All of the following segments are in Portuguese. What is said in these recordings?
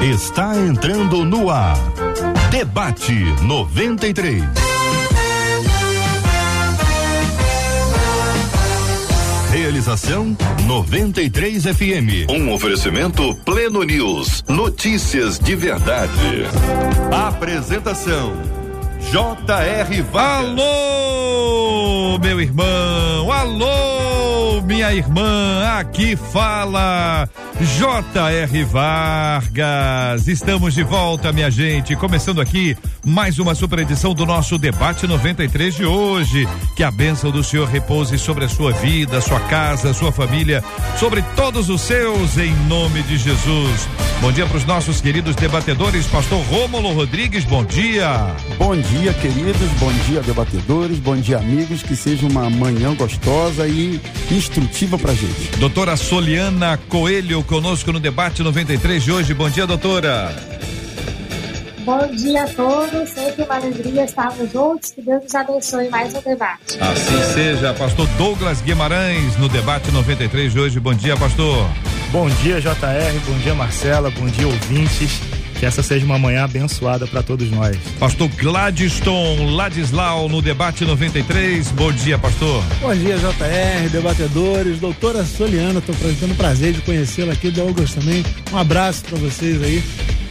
está entrando no ar. Debate 93. Realização 93 FM. Um oferecimento Pleno News. Notícias de verdade. Apresentação J.R. Vargas. Alô, meu irmão. Alô, minha irmã. Aqui fala J.R. Vargas. Estamos de volta, minha gente. Começando aqui mais uma super edição do nosso debate 93 de hoje. Que a bênção do Senhor repouse sobre a sua vida, sua casa, sua família, sobre todos os seus, em nome de Jesus. Bom dia para os nossos queridos debatedores, Pastor Rômulo Rodrigues. Bom dia. Bom dia, queridos. Bom dia, debatedores. Bom dia, amigos. Que seja uma manhã gostosa e para gente. Doutora Soliana Coelho conosco no debate 93 de hoje. Bom dia, doutora. Bom dia a todos, sempre uma alegria estarmos juntos, que Deus nos abençoe mais um debate. Assim seja, pastor Douglas Guimarães no debate 93 de hoje. Bom dia, pastor. Bom dia, JR, bom dia, Marcela, bom dia, ouvintes. Que essa seja uma manhã abençoada para todos nós. Pastor Gladstone Ladislau no debate 93. Bom dia, pastor. Bom dia, JR, debatedores, doutora Soliana, estou tendo prazer de conhecê-la aqui, Douglas também. Um abraço para vocês aí.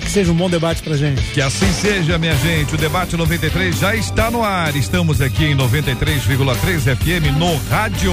Que seja um bom debate pra gente. Que assim seja, minha gente. O debate 93 já está no ar. Estamos aqui em 93,3 FM no rádio.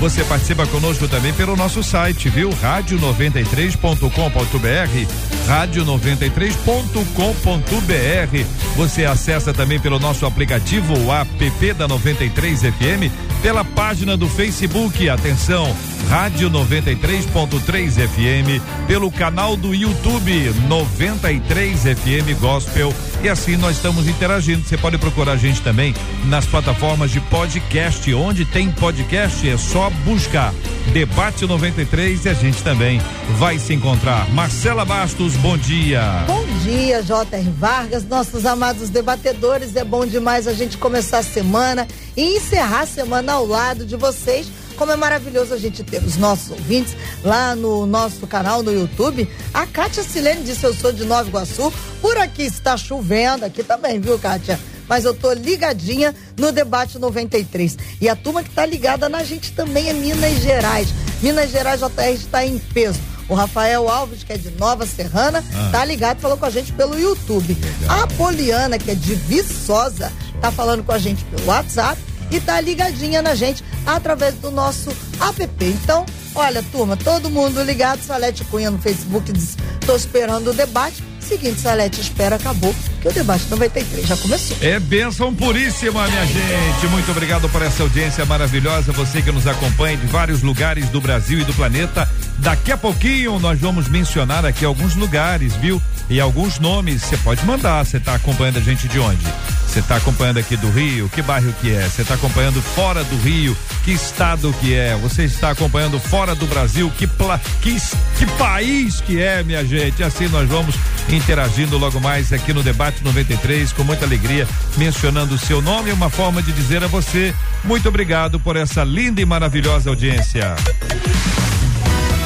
Você participa conosco também pelo nosso site, viu? rádio93.com.br, rádio93.com.br. Você acessa também pelo nosso aplicativo, o app da 93 FM, pela página do Facebook. Atenção, Rádio 93.3 FM, pelo canal do YouTube 93 FM Gospel. E assim nós estamos interagindo. Você pode procurar a gente também nas plataformas de podcast. Onde tem podcast, é só buscar Debate 93 e a gente também vai se encontrar. Marcela Bastos, bom dia. Bom dia, J.R. Vargas, nossos amados debatedores. É bom demais a gente começar a semana e encerrar a semana ao lado de vocês como é maravilhoso a gente ter os nossos ouvintes lá no nosso canal no YouTube. A Kátia Silene disse: Eu sou de Nova Iguaçu, por aqui está chovendo, aqui também, viu, Kátia? Mas eu tô ligadinha no debate 93. E a turma que tá ligada na gente também é Minas Gerais. Minas Gerais JR está em peso. O Rafael Alves, que é de Nova Serrana, ah. tá ligado, falou com a gente pelo YouTube. Legal. A Poliana, que é de Viçosa, tá falando com a gente pelo WhatsApp e tá ligadinha na gente através do nosso app. Então, olha, turma, todo mundo ligado. Salete Cunha no Facebook diz: tô esperando o debate. Seguinte, Salete, espera, acabou, que o debate 93 já começou. É bênção puríssima, minha gente. Muito obrigado por essa audiência maravilhosa. Você que nos acompanha de vários lugares do Brasil e do planeta. Daqui a pouquinho nós vamos mencionar aqui alguns lugares, viu? E alguns nomes. Você pode mandar. Você está acompanhando a gente de onde? Você está acompanhando aqui do Rio? Que bairro que é? Você está acompanhando fora do Rio? Que estado que é? Você está acompanhando fora do Brasil? Que, pla, que, que país que é, minha gente? Assim nós vamos interagindo logo mais aqui no Debate 93, com muita alegria, mencionando o seu nome e uma forma de dizer a você muito obrigado por essa linda e maravilhosa audiência.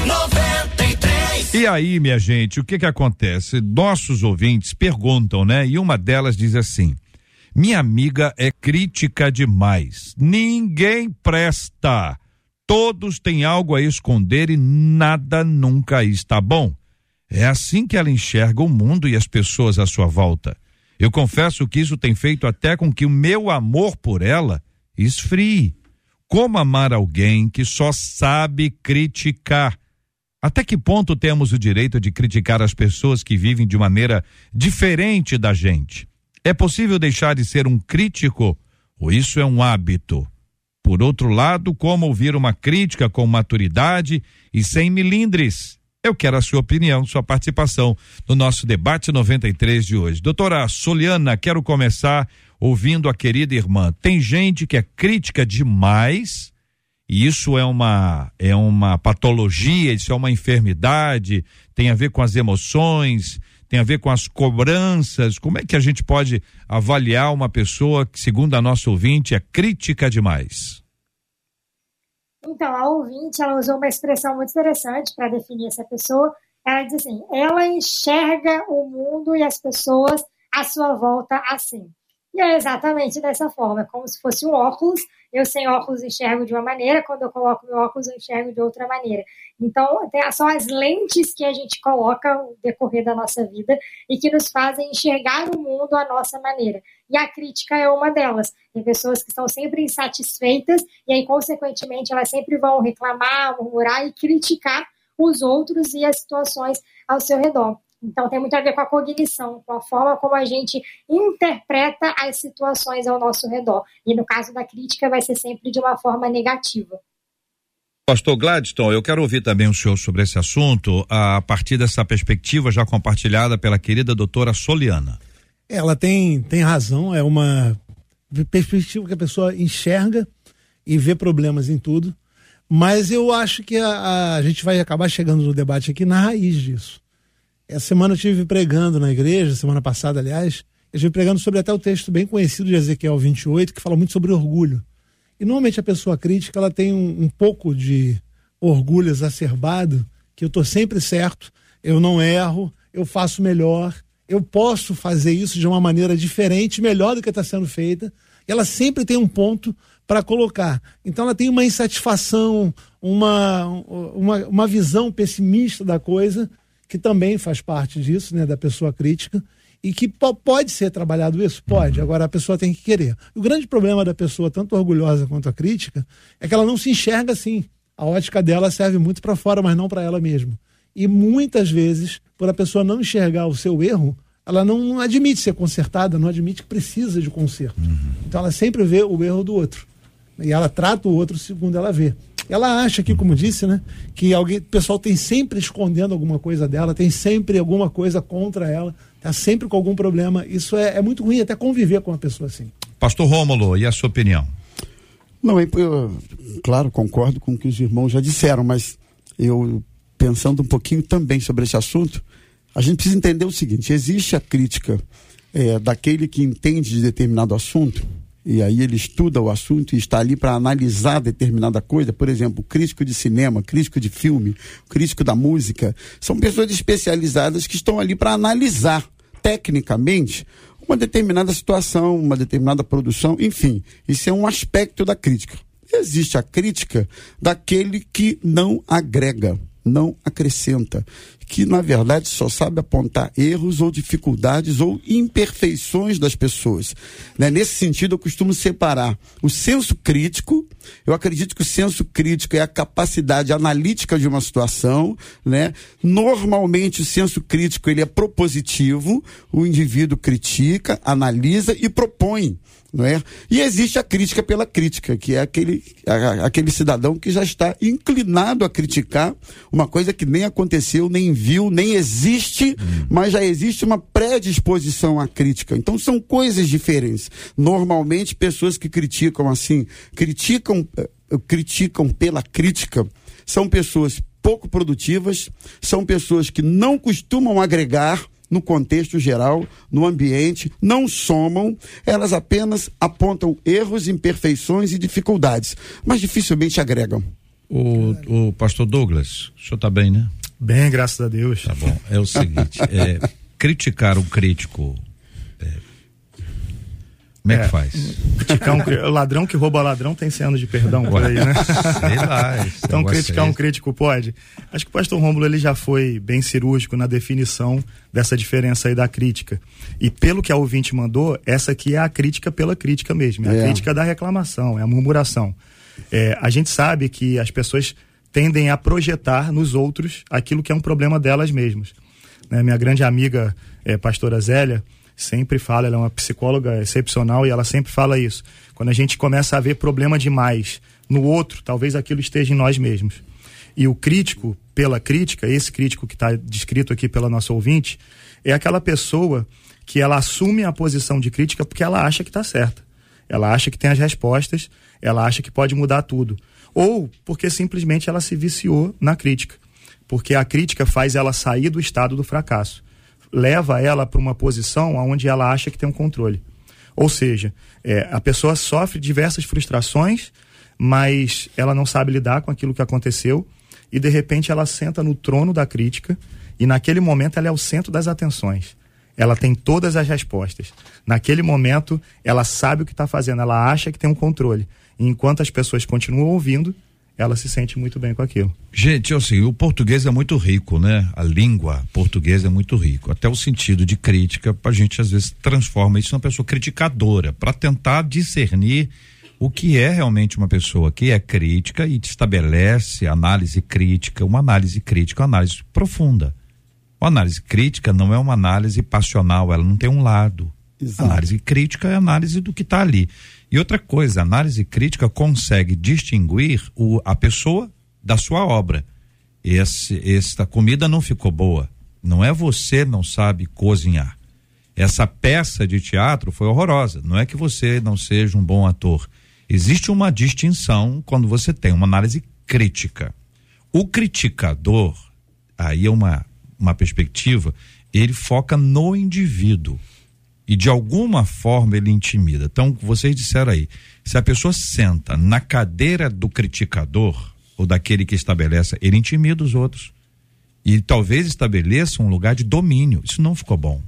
93. E aí, minha gente, o que que acontece? Nossos ouvintes perguntam, né? E uma delas diz assim: minha amiga é crítica demais. Ninguém presta. Todos têm algo a esconder e nada nunca está bom. É assim que ela enxerga o mundo e as pessoas à sua volta. Eu confesso que isso tem feito até com que o meu amor por ela esfrie. Como amar alguém que só sabe criticar? Até que ponto temos o direito de criticar as pessoas que vivem de maneira diferente da gente? É possível deixar de ser um crítico ou isso é um hábito? Por outro lado, como ouvir uma crítica com maturidade e sem milindres? Eu quero a sua opinião, sua participação no nosso debate 93 de hoje. Doutora Soliana, quero começar ouvindo a querida irmã. Tem gente que é crítica demais, e isso é uma é uma patologia, isso é uma enfermidade, tem a ver com as emoções, tem a ver com as cobranças. Como é que a gente pode avaliar uma pessoa que, segundo a nossa ouvinte, é crítica demais? Então, a ouvinte, ela usou uma expressão muito interessante para definir essa pessoa, ela diz assim: ela enxerga o mundo e as pessoas à sua volta assim. E é exatamente dessa forma, como se fosse um óculos. Eu sem óculos enxergo de uma maneira, quando eu coloco meu óculos eu enxergo de outra maneira. Então, são as lentes que a gente coloca no decorrer da nossa vida e que nos fazem enxergar o mundo à nossa maneira. E a crítica é uma delas. Tem pessoas que estão sempre insatisfeitas e aí, consequentemente, elas sempre vão reclamar, murmurar e criticar os outros e as situações ao seu redor. Então, tem muito a ver com a cognição, com a forma como a gente interpreta as situações ao nosso redor. E no caso da crítica, vai ser sempre de uma forma negativa. Pastor Gladstone, eu quero ouvir também o senhor sobre esse assunto, a partir dessa perspectiva já compartilhada pela querida doutora Soliana. Ela tem, tem razão, é uma perspectiva que a pessoa enxerga e vê problemas em tudo, mas eu acho que a, a gente vai acabar chegando no debate aqui na raiz disso. Essa semana eu estive pregando na igreja, semana passada, aliás, eu estive pregando sobre até o texto bem conhecido de Ezequiel 28, que fala muito sobre orgulho. E normalmente a pessoa crítica, ela tem um, um pouco de orgulho exacerbado, que eu estou sempre certo, eu não erro, eu faço melhor, eu posso fazer isso de uma maneira diferente, melhor do que está sendo feita. Ela sempre tem um ponto para colocar. Então ela tem uma insatisfação, uma, uma, uma visão pessimista da coisa, que também faz parte disso, né, da pessoa crítica, e que pode ser trabalhado isso? Pode, agora a pessoa tem que querer. O grande problema da pessoa, tanto orgulhosa quanto a crítica, é que ela não se enxerga assim. A ótica dela serve muito para fora, mas não para ela mesma. E muitas vezes, por a pessoa não enxergar o seu erro, ela não admite ser consertada, não admite que precisa de conserto. Uhum. Então ela sempre vê o erro do outro. E ela trata o outro segundo ela vê. Ela acha que, como disse, né, que alguém, o pessoal tem sempre escondendo alguma coisa dela, tem sempre alguma coisa contra ela, tá sempre com algum problema. Isso é, é muito ruim até conviver com uma pessoa assim. Pastor Rômulo, e a sua opinião? Não, eu, claro, concordo com o que os irmãos já disseram, mas eu pensando um pouquinho também sobre esse assunto, a gente precisa entender o seguinte: existe a crítica é, daquele que entende de determinado assunto e aí ele estuda o assunto e está ali para analisar determinada coisa, por exemplo, crítico de cinema, crítico de filme, crítico da música, são pessoas especializadas que estão ali para analisar tecnicamente uma determinada situação, uma determinada produção, enfim, isso é um aspecto da crítica. Existe a crítica daquele que não agrega não acrescenta, que na verdade só sabe apontar erros ou dificuldades ou imperfeições das pessoas. Né? Nesse sentido, eu costumo separar o senso crítico. Eu acredito que o senso crítico é a capacidade analítica de uma situação, né? Normalmente o senso crítico ele é propositivo, o indivíduo critica, analisa e propõe não é? E existe a crítica pela crítica, que é aquele, a, aquele cidadão que já está inclinado a criticar uma coisa que nem aconteceu, nem viu, nem existe, hum. mas já existe uma predisposição à crítica. Então são coisas diferentes. Normalmente pessoas que criticam assim, criticam, eh, criticam pela crítica, são pessoas pouco produtivas, são pessoas que não costumam agregar, no contexto geral, no ambiente, não somam, elas apenas apontam erros, imperfeições e dificuldades, mas dificilmente agregam. O, o pastor Douglas, o senhor está bem, né? Bem, graças a Deus. Tá bom. É o seguinte, é, criticar um crítico como é, é que faz? Criticar um, ladrão que rouba ladrão tem 100 anos de perdão por aí, né? Sei lá. então criticar um crítico pode. Acho que o pastor Rômulo ele já foi bem cirúrgico na definição dessa diferença aí da crítica. E pelo que a ouvinte mandou, essa aqui é a crítica pela crítica mesmo. É a é. crítica da reclamação, é a murmuração. É, a gente sabe que as pessoas tendem a projetar nos outros aquilo que é um problema delas mesmas. Né? Minha grande amiga, é, pastora Zélia, sempre fala, ela é uma psicóloga excepcional e ela sempre fala isso. Quando a gente começa a ver problema demais no outro, talvez aquilo esteja em nós mesmos. E o crítico, pela crítica, esse crítico que está descrito aqui pela nossa ouvinte, é aquela pessoa que ela assume a posição de crítica porque ela acha que está certa. Ela acha que tem as respostas, ela acha que pode mudar tudo. Ou porque simplesmente ela se viciou na crítica. Porque a crítica faz ela sair do estado do fracasso leva ela para uma posição onde ela acha que tem um controle. Ou seja, é, a pessoa sofre diversas frustrações, mas ela não sabe lidar com aquilo que aconteceu e de repente ela senta no trono da crítica E naquele momento ela é o centro das atenções. Ela tem todas as respostas. Naquele momento, ela sabe o que está fazendo, ela acha que tem um controle. E enquanto as pessoas continuam ouvindo, ela se sente muito bem com aquilo. Gente, assim, o português é muito rico, né? A língua portuguesa é muito rico. Até o sentido de crítica, a gente às vezes transforma isso numa pessoa criticadora, para tentar discernir o que é realmente uma pessoa que é crítica e estabelece análise crítica, uma análise crítica, uma análise profunda. Uma análise crítica não é uma análise passional, ela não tem um lado. Exato. Análise crítica é análise do que está ali. E outra coisa, a análise crítica consegue distinguir o, a pessoa da sua obra. Esse, esta comida não ficou boa. Não é você não sabe cozinhar. Essa peça de teatro foi horrorosa. Não é que você não seja um bom ator. Existe uma distinção quando você tem uma análise crítica. O criticador, aí é uma uma perspectiva, ele foca no indivíduo. E de alguma forma ele intimida. Então, vocês disseram aí, se a pessoa senta na cadeira do criticador, ou daquele que estabelece, ele intimida os outros. E talvez estabeleça um lugar de domínio. Isso não ficou bom.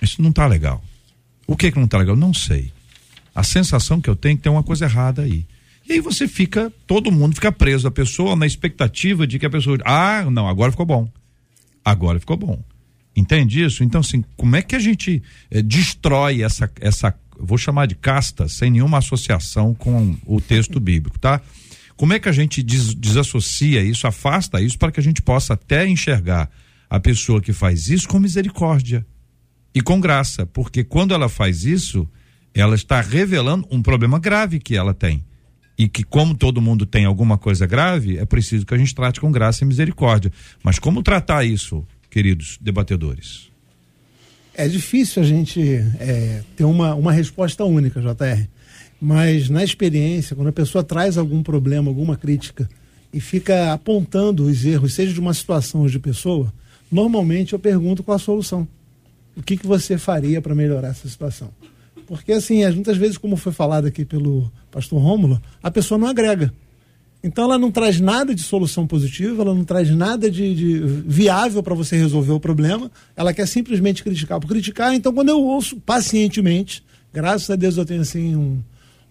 Isso não está legal. O que, que não está legal? Não sei. A sensação que eu tenho é que tem uma coisa errada aí. E aí você fica, todo mundo fica preso, a pessoa na expectativa de que a pessoa, ah, não, agora ficou bom. Agora ficou bom. Entende isso? Então, assim, como é que a gente eh, destrói essa, essa, vou chamar de casta, sem nenhuma associação com o texto bíblico, tá? Como é que a gente des, desassocia isso, afasta isso, para que a gente possa até enxergar a pessoa que faz isso com misericórdia e com graça? Porque quando ela faz isso, ela está revelando um problema grave que ela tem e que como todo mundo tem alguma coisa grave, é preciso que a gente trate com graça e misericórdia. Mas como tratar isso, queridos debatedores? É difícil a gente é, ter uma, uma resposta única, JR. Mas na experiência, quando a pessoa traz algum problema, alguma crítica e fica apontando os erros, seja de uma situação ou de pessoa, normalmente eu pergunto qual a solução. O que, que você faria para melhorar essa situação? Porque, assim, muitas vezes, como foi falado aqui pelo pastor Rômulo, a pessoa não agrega. Então, ela não traz nada de solução positiva, ela não traz nada de, de viável para você resolver o problema, ela quer simplesmente criticar por criticar. Então, quando eu ouço pacientemente, graças a Deus eu tenho, assim, um,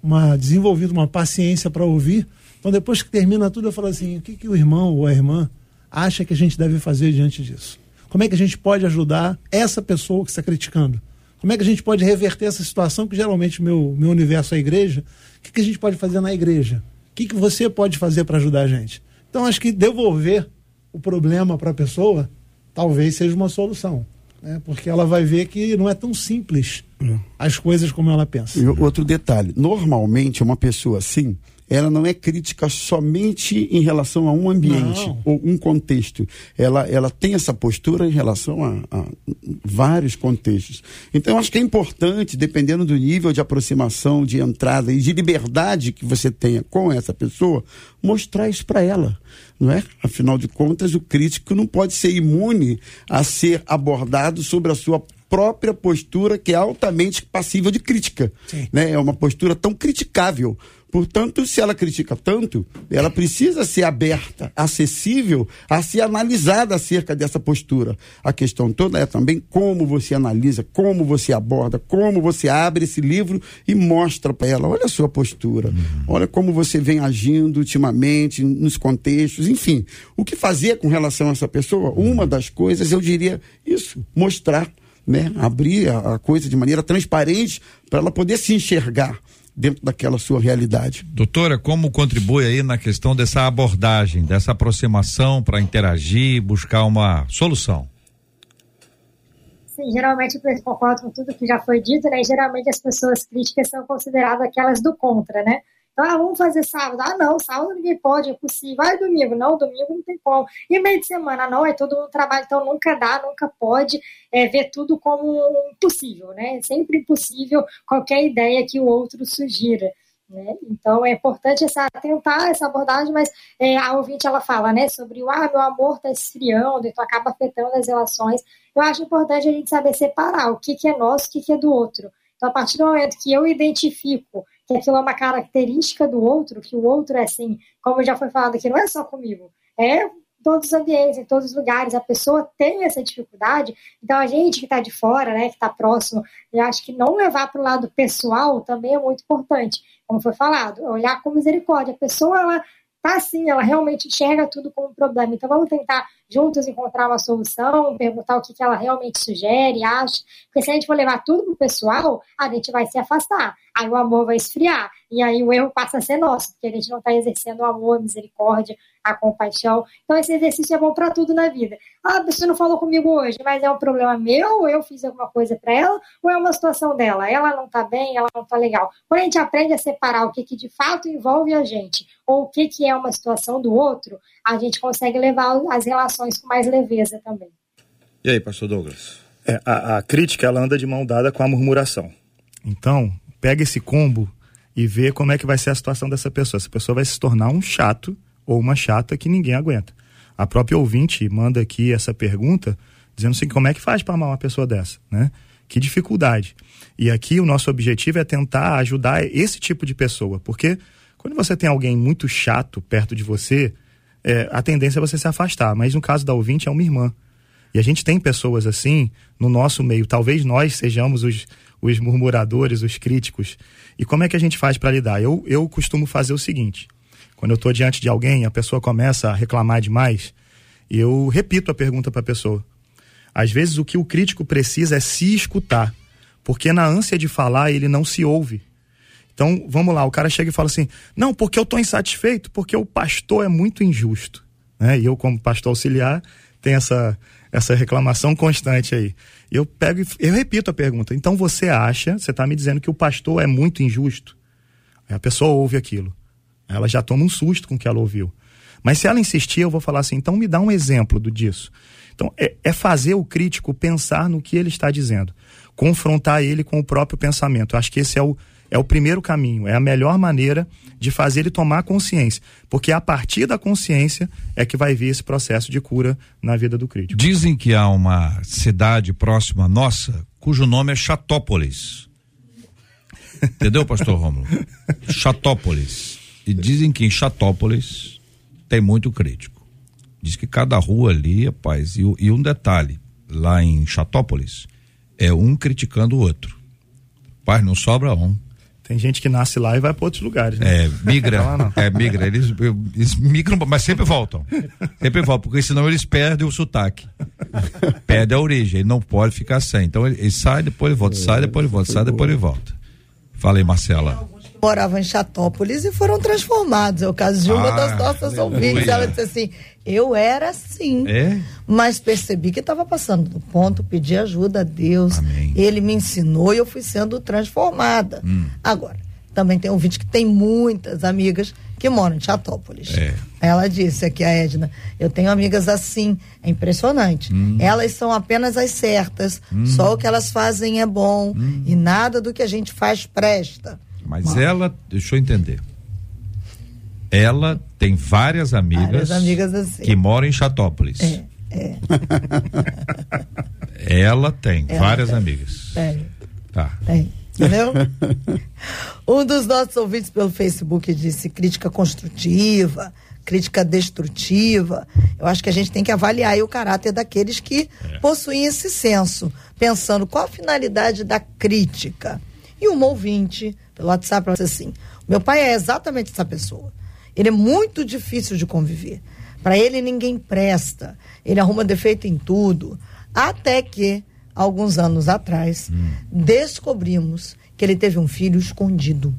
uma, desenvolvido uma paciência para ouvir. Então, depois que termina tudo, eu falo assim: o que, que o irmão ou a irmã acha que a gente deve fazer diante disso? Como é que a gente pode ajudar essa pessoa que está criticando? Como é que a gente pode reverter essa situação? Que geralmente meu, meu universo é a igreja. O que, que a gente pode fazer na igreja? O que, que você pode fazer para ajudar a gente? Então, acho que devolver o problema para a pessoa talvez seja uma solução. Né? Porque ela vai ver que não é tão simples é. as coisas como ela pensa. E outro detalhe: normalmente, uma pessoa assim, ela não é crítica somente em relação a um ambiente não. ou um contexto. Ela, ela tem essa postura em relação a, a vários contextos. Então, acho que é importante, dependendo do nível de aproximação, de entrada e de liberdade que você tenha com essa pessoa, mostrar isso para ela. Não é? Afinal de contas, o crítico não pode ser imune a ser abordado sobre a sua própria postura que é altamente passível de crítica. Né? É uma postura tão criticável Portanto, se ela critica tanto, ela precisa ser aberta, acessível a ser analisada acerca dessa postura. A questão toda é também como você analisa, como você aborda, como você abre esse livro e mostra para ela: olha a sua postura, uhum. olha como você vem agindo ultimamente, nos contextos, enfim. O que fazer com relação a essa pessoa? Uma das coisas, eu diria isso, mostrar. Né, abrir a, a coisa de maneira transparente para ela poder se enxergar dentro daquela sua realidade. Doutora, como contribui aí na questão dessa abordagem, dessa aproximação para interagir, buscar uma solução? Sim, geralmente eu concordo com tudo que já foi dito, né? geralmente as pessoas críticas são consideradas aquelas do contra, né? Ah, vamos fazer sábado. Ah, não, sábado ninguém pode, é possível. Ah, é domingo. Não, domingo não tem como. E meio de semana, não, é todo mundo trabalho, então nunca dá, nunca pode é, ver tudo como impossível, né? É sempre impossível qualquer ideia que o outro sugira. Né? Então é importante essa, tentar essa abordagem, mas é, a ouvinte ela fala né, sobre o ah, meu amor está esfriando, então acaba afetando as relações. Eu acho importante a gente saber separar o que, que é nosso e o que, que é do outro. Então, a partir do momento que eu identifico que aquilo é uma característica do outro, que o outro é assim, como já foi falado aqui, não é só comigo, é todos os ambientes, em todos os lugares. A pessoa tem essa dificuldade, então a gente que está de fora, né, que está próximo, eu acho que não levar para o lado pessoal também é muito importante. Como foi falado, olhar com misericórdia. A pessoa, ela tá assim, ela realmente enxerga tudo como um problema. Então vamos tentar juntos encontrar uma solução, perguntar o que, que ela realmente sugere, acha. Porque se a gente for levar tudo pro pessoal, a gente vai se afastar. Aí o amor vai esfriar. E aí o erro passa a ser nosso, porque a gente não está exercendo o amor, a misericórdia, a compaixão. Então esse exercício é bom para tudo na vida. Ah, a pessoa não falou comigo hoje, mas é um problema meu, ou eu fiz alguma coisa para ela, ou é uma situação dela. Ela não está bem, ela não está legal. Quando a gente aprende a separar o que, que de fato envolve a gente, ou o que, que é uma situação do outro, a gente consegue levar as relações com mais leveza também. E aí, pastor Douglas? É, a, a crítica ela anda de mão dada com a murmuração. Então, pega esse combo e vê como é que vai ser a situação dessa pessoa. Essa pessoa vai se tornar um chato ou uma chata que ninguém aguenta. A própria ouvinte manda aqui essa pergunta dizendo assim, como é que faz para amar uma pessoa dessa, né? Que dificuldade. E aqui o nosso objetivo é tentar ajudar esse tipo de pessoa, porque quando você tem alguém muito chato perto de você, é, a tendência é você se afastar. Mas no caso da ouvinte é uma irmã. E a gente tem pessoas assim no nosso meio. Talvez nós sejamos os, os murmuradores, os críticos. E como é que a gente faz para lidar? Eu, eu costumo fazer o seguinte: quando eu estou diante de alguém, a pessoa começa a reclamar demais, eu repito a pergunta para a pessoa. Às vezes o que o crítico precisa é se escutar, porque na ânsia de falar ele não se ouve. Então, vamos lá, o cara chega e fala assim: "Não, porque eu estou insatisfeito, porque o pastor é muito injusto". Né? E eu como pastor auxiliar tenho essa essa reclamação constante aí. Eu pego e eu repito a pergunta. Então você acha, você está me dizendo que o pastor é muito injusto? Aí a pessoa ouve aquilo. Ela já toma um susto com o que ela ouviu. Mas se ela insistir, eu vou falar assim, então me dá um exemplo do disso. Então, é, é fazer o crítico pensar no que ele está dizendo. Confrontar ele com o próprio pensamento. Eu acho que esse é o, é o primeiro caminho, é a melhor maneira de fazer ele tomar consciência. Porque a partir da consciência é que vai vir esse processo de cura na vida do crítico. Dizem que há uma cidade próxima nossa cujo nome é Chatópolis. Entendeu, pastor Rômulo? Chatópolis. E dizem que em Chatópolis tem muito crítico. Diz que cada rua ali, rapaz, e, e um detalhe, lá em Chatópolis, é um criticando o outro. Pai, não sobra um. Tem gente que nasce lá e vai para outros lugares. Né? É, migra. é, migra. Eles, eles, migram, mas sempre voltam. Sempre voltam, porque senão eles perdem o sotaque. Perde a origem. Ele não pode ficar sem. Então ele, ele sai, depois ele volta, sai, depois ele volta, sai, depois ele volta. Fala aí, Marcela. Moravam em Chatópolis e foram transformados. É o caso de uma ah, das nossas ouvintes. Ela disse assim: eu era assim, é? mas percebi que estava passando do ponto, pedi ajuda a Deus. Amém. Ele me ensinou e eu fui sendo transformada. Hum. Agora, também tem um vídeo que tem muitas amigas que moram em Chatópolis. É. Ela disse aqui, a Edna, eu tenho amigas assim, é impressionante. Hum. Elas são apenas as certas, hum. só o que elas fazem é bom hum. e nada do que a gente faz presta. Mas, Mas ela, deixa eu entender ela tem várias amigas, várias amigas assim. que moram em Chatópolis. É, é. ela tem ela várias tem. amigas. Tem. Tá. Tem. Entendeu? um dos nossos ouvintes pelo Facebook disse crítica construtiva, crítica destrutiva. Eu acho que a gente tem que avaliar o caráter daqueles que é. possuem esse senso, pensando qual a finalidade da crítica. E um ouvinte, pelo WhatsApp, disse assim: meu pai é exatamente essa pessoa. Ele é muito difícil de conviver. Para ele ninguém presta. Ele arruma defeito em tudo. Até que, alguns anos atrás, hum. descobrimos que ele teve um filho escondido.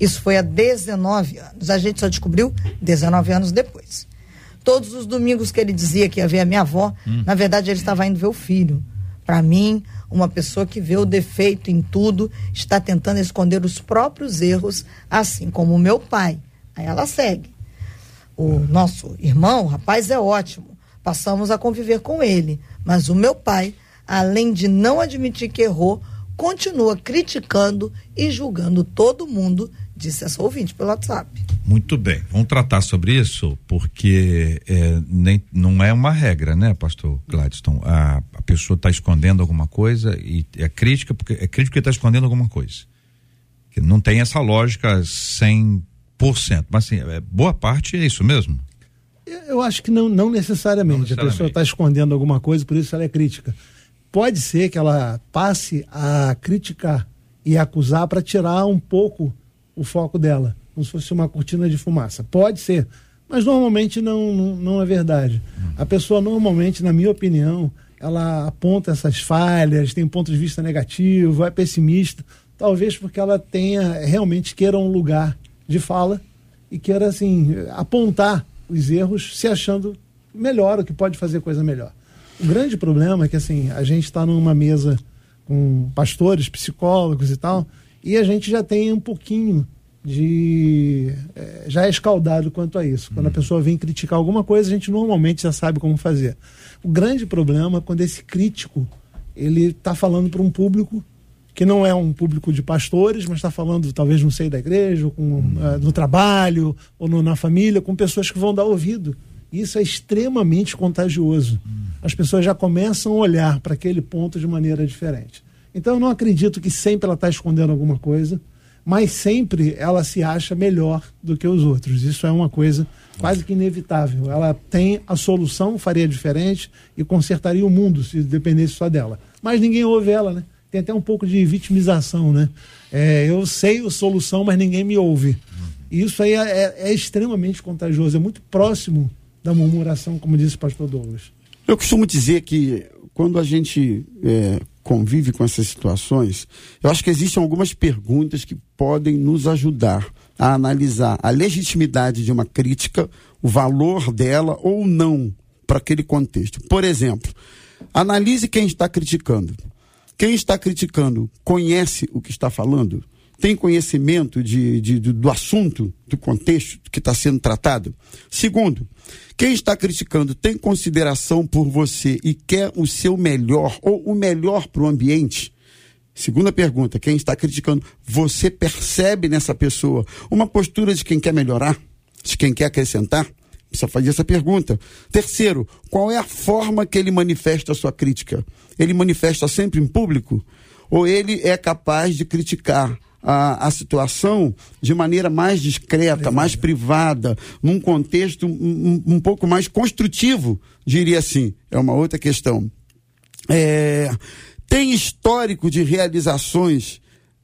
Isso foi há 19 anos. A gente só descobriu 19 anos depois. Todos os domingos que ele dizia que ia ver a minha avó, hum. na verdade ele estava indo ver o filho. Para mim, uma pessoa que vê o defeito em tudo está tentando esconder os próprios erros, assim como o meu pai Aí ela segue. O nosso irmão, o rapaz, é ótimo. Passamos a conviver com ele. Mas o meu pai, além de não admitir que errou, continua criticando e julgando todo mundo, disse essa ouvinte pelo WhatsApp. Muito bem, vamos tratar sobre isso, porque é, nem, não é uma regra, né, pastor Gladstone? A, a pessoa está escondendo alguma coisa e é crítica porque é crítica porque está escondendo alguma coisa. Não tem essa lógica sem mas assim, é, boa parte é isso mesmo. Eu acho que não, não necessariamente. Não necessariamente. A pessoa está escondendo alguma coisa, por isso ela é crítica. Pode ser que ela passe a criticar e acusar para tirar um pouco o foco dela, como se fosse uma cortina de fumaça. Pode ser, mas normalmente não, não, não é verdade. A pessoa normalmente, na minha opinião, ela aponta essas falhas, tem um ponto de vista negativo, é pessimista, talvez porque ela tenha realmente queira um lugar de fala e queira assim apontar os erros, se achando melhor, o que pode fazer coisa melhor. O grande problema é que assim, a gente está numa mesa com pastores, psicólogos e tal, e a gente já tem um pouquinho de. É, já é escaldado quanto a isso. Quando a uhum. pessoa vem criticar alguma coisa, a gente normalmente já sabe como fazer. O grande problema é quando esse crítico ele está falando para um público que não é um público de pastores, mas está falando talvez no seio da igreja, ou com, uh, no trabalho, ou no, na família, com pessoas que vão dar ouvido. Isso é extremamente contagioso. As pessoas já começam a olhar para aquele ponto de maneira diferente. Então eu não acredito que sempre ela está escondendo alguma coisa, mas sempre ela se acha melhor do que os outros. Isso é uma coisa quase que inevitável. Ela tem a solução, faria diferente e consertaria o mundo se dependesse só dela. Mas ninguém ouve ela, né? tem até um pouco de vitimização, né? É, eu sei a solução, mas ninguém me ouve. Isso aí é, é, é, extremamente contagioso, é muito próximo da murmuração, como disse o pastor Douglas. Eu costumo dizer que quando a gente é, convive com essas situações, eu acho que existem algumas perguntas que podem nos ajudar a analisar a legitimidade de uma crítica, o valor dela ou não para aquele contexto. Por exemplo, analise quem está criticando. Quem está criticando conhece o que está falando? Tem conhecimento de, de, do assunto, do contexto que está sendo tratado? Segundo, quem está criticando tem consideração por você e quer o seu melhor ou o melhor para o ambiente? Segunda pergunta, quem está criticando, você percebe nessa pessoa uma postura de quem quer melhorar? De quem quer acrescentar? Precisa fazer essa pergunta. Terceiro, qual é a forma que ele manifesta a sua crítica? Ele manifesta sempre em público? Ou ele é capaz de criticar a, a situação de maneira mais discreta, mais privada, num contexto um, um, pouco mais construtivo, diria assim? É uma outra questão. É, tem histórico de realizações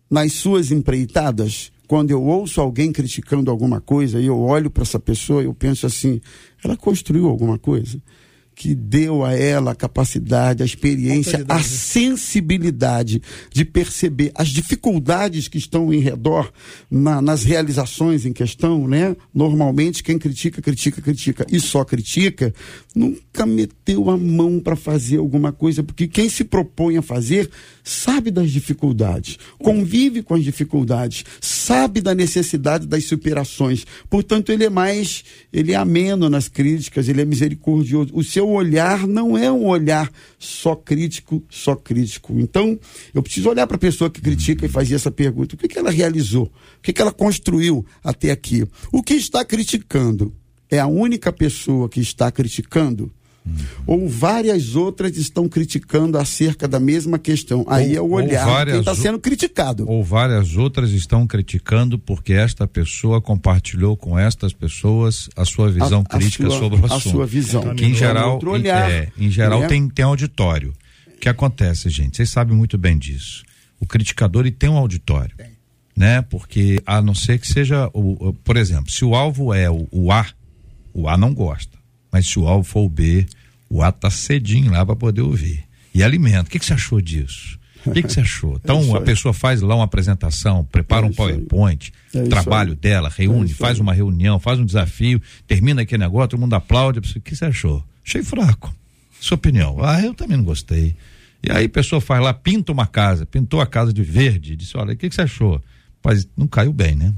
nas suas empreitadas? quando eu ouço alguém criticando alguma coisa e eu olho para essa pessoa, eu penso assim: ela construiu alguma coisa que deu a ela a capacidade, a experiência, a sensibilidade de perceber as dificuldades que estão em redor na, nas realizações em questão, né? Normalmente quem critica, critica, critica e só critica, nunca meteu a mão para fazer alguma coisa, porque quem se propõe a fazer sabe das dificuldades, convive com as dificuldades, sabe da necessidade das superações. Portanto, ele é mais, ele é ameno nas críticas, ele é misericordioso. O seu olhar não é um olhar só crítico, só crítico. Então, eu preciso olhar para a pessoa que critica e fazer essa pergunta: o que, que ela realizou? O que, que ela construiu até aqui? O que está criticando? É a única pessoa que está criticando? Uhum. Ou várias outras estão criticando acerca da mesma questão. Aí ou, é o olhar quem está sendo criticado. Ou várias outras estão criticando porque esta pessoa compartilhou com estas pessoas a sua visão a, crítica a sua, sobre o assunto. A sua visão. Que em geral, olhar, é, em geral né? tem, tem auditório. O que acontece, gente? Vocês sabem muito bem disso. O criticador ele tem um auditório. Tem. Né? Porque a não ser que seja, o, o por exemplo, se o alvo é o, o A, o A não gosta mas se o alvo for o B, o A tá cedinho lá para poder ouvir. E alimenta. O que, que você achou disso? O que, que você achou? Então é a pessoa faz lá uma apresentação, prepara é um PowerPoint, é trabalho dela, reúne, é faz uma reunião, faz um desafio, termina aquele negócio, todo mundo aplaude. O que você achou? Achei fraco. Sua opinião. Ah, eu também não gostei. E aí a pessoa faz lá, pinta uma casa, pintou a casa de verde, disse, olha, o que, que você achou? Mas não caiu bem, né?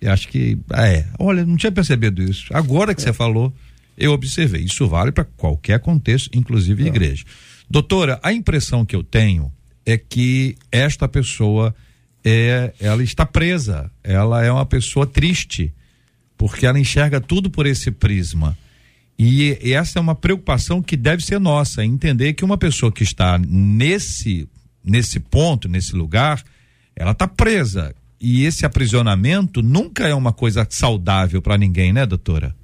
Eu acho que, ah, é, olha, não tinha percebido isso. Agora que você falou, eu observei. Isso vale para qualquer contexto, inclusive é. igreja. Doutora, a impressão que eu tenho é que esta pessoa é, ela está presa, ela é uma pessoa triste, porque ela enxerga tudo por esse prisma. E, e essa é uma preocupação que deve ser nossa, entender que uma pessoa que está nesse nesse ponto, nesse lugar, ela está presa. E esse aprisionamento nunca é uma coisa saudável para ninguém, né, doutora?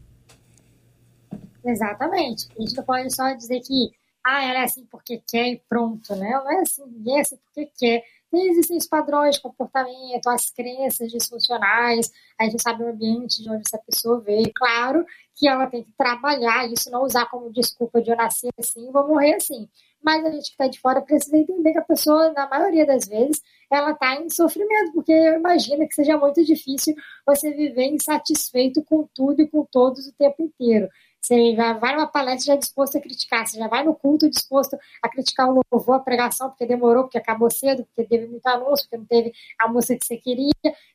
Exatamente. A gente não pode só dizer que ah, ela é assim porque quer e pronto, né? Não é assim, ninguém é assim porque quer. existem os padrões de comportamento, as crenças disfuncionais, a gente sabe o ambiente de onde essa pessoa veio. Claro que ela tem que trabalhar isso, não usar como desculpa de eu nascer assim, vou morrer assim. Mas a gente que está de fora precisa entender que a pessoa, na maioria das vezes, ela está em sofrimento, porque eu imagino que seja muito difícil você viver insatisfeito com tudo e com todos o tempo inteiro. Você já vai numa palestra já disposto a criticar, você já vai no culto disposto a criticar o louvor, a pregação, porque demorou, porque acabou cedo, porque teve muito anúncio, porque não teve a música que você queria.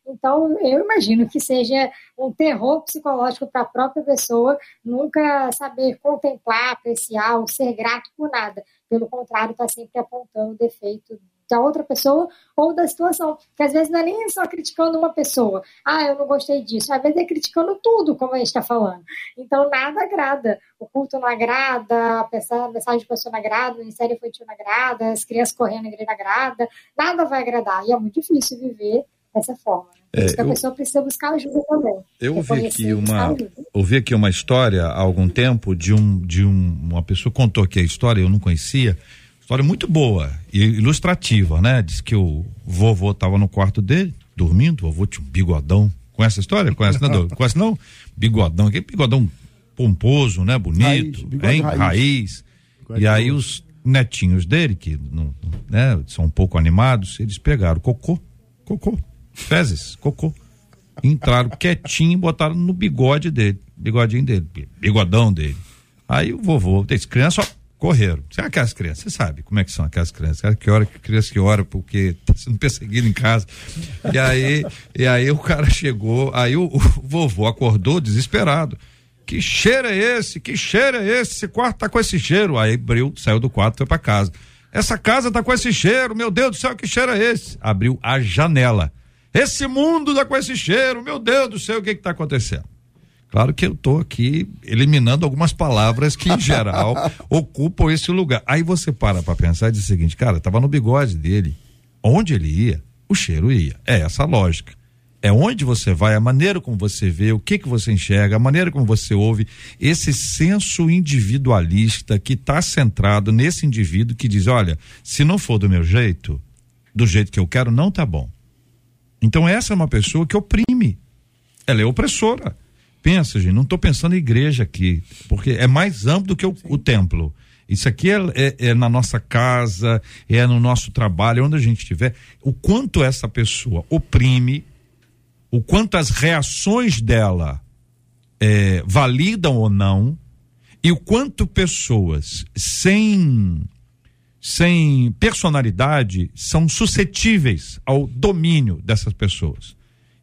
Então, eu imagino que seja um terror psicológico para a própria pessoa nunca saber contemplar, apreciar ou ser grato por nada. Pelo contrário, está sempre apontando o defeito da outra pessoa ou da situação. Que às vezes não é nem só criticando uma pessoa. Ah, eu não gostei disso. Às vezes é criticando tudo, como a gente está falando. Então nada agrada. O culto não agrada, a mensagem de pessoa não agrada, o ministério infantil não agrada, as crianças correndo na igreja não agrada. Nada vai agradar. E é muito difícil viver dessa forma. Né? É, que a eu, pessoa precisa buscar ajuda também. Eu ouvi aqui uma, ouvi aqui uma história há algum tempo de um de um, uma pessoa contou aqui a história, eu não conhecia, História muito boa e ilustrativa, né? Diz que o vovô estava no quarto dele, dormindo, o vovô tinha um bigodão. Conhece a história? Conhece, não? Conhece não? Bigodão, aquele bigodão pomposo, né? Bonito, raiz, hein? Raiz. raiz. E aí os netinhos dele, que não, né, são um pouco animados, eles pegaram cocô, cocô, fezes, cocô. Entraram quietinho e botaram no bigode dele, bigodinho dele, bigodão dele. Aí o vovô, tem criança, ó, correram. É aquelas crianças, você sabe como é que são aquelas crianças. Que hora que criança que ora porque tá sendo perseguido em casa. E aí, e aí o cara chegou, aí o, o vovô acordou desesperado. Que cheiro é esse? Que cheiro é esse? Esse quarto tá com esse cheiro. Aí abriu, saiu do quarto, foi para casa. Essa casa tá com esse cheiro, meu Deus do céu, que cheiro é esse? Abriu a janela. Esse mundo tá com esse cheiro, meu Deus do céu, o que que tá acontecendo? Claro que eu estou aqui eliminando algumas palavras que, em geral, ocupam esse lugar. Aí você para para pensar e diz o seguinte, cara, estava no bigode dele. Onde ele ia, o cheiro ia. É essa a lógica. É onde você vai, a maneira como você vê, o que que você enxerga, a maneira como você ouve, esse senso individualista que está centrado nesse indivíduo que diz, olha, se não for do meu jeito, do jeito que eu quero, não tá bom. Então essa é uma pessoa que oprime. Ela é opressora pensa, gente, não estou pensando em igreja aqui, porque é mais amplo do que o, o templo. Isso aqui é, é, é, na nossa casa, é no nosso trabalho, onde a gente estiver. O quanto essa pessoa oprime, o quanto as reações dela é, validam ou não, e o quanto pessoas sem sem personalidade são suscetíveis ao domínio dessas pessoas.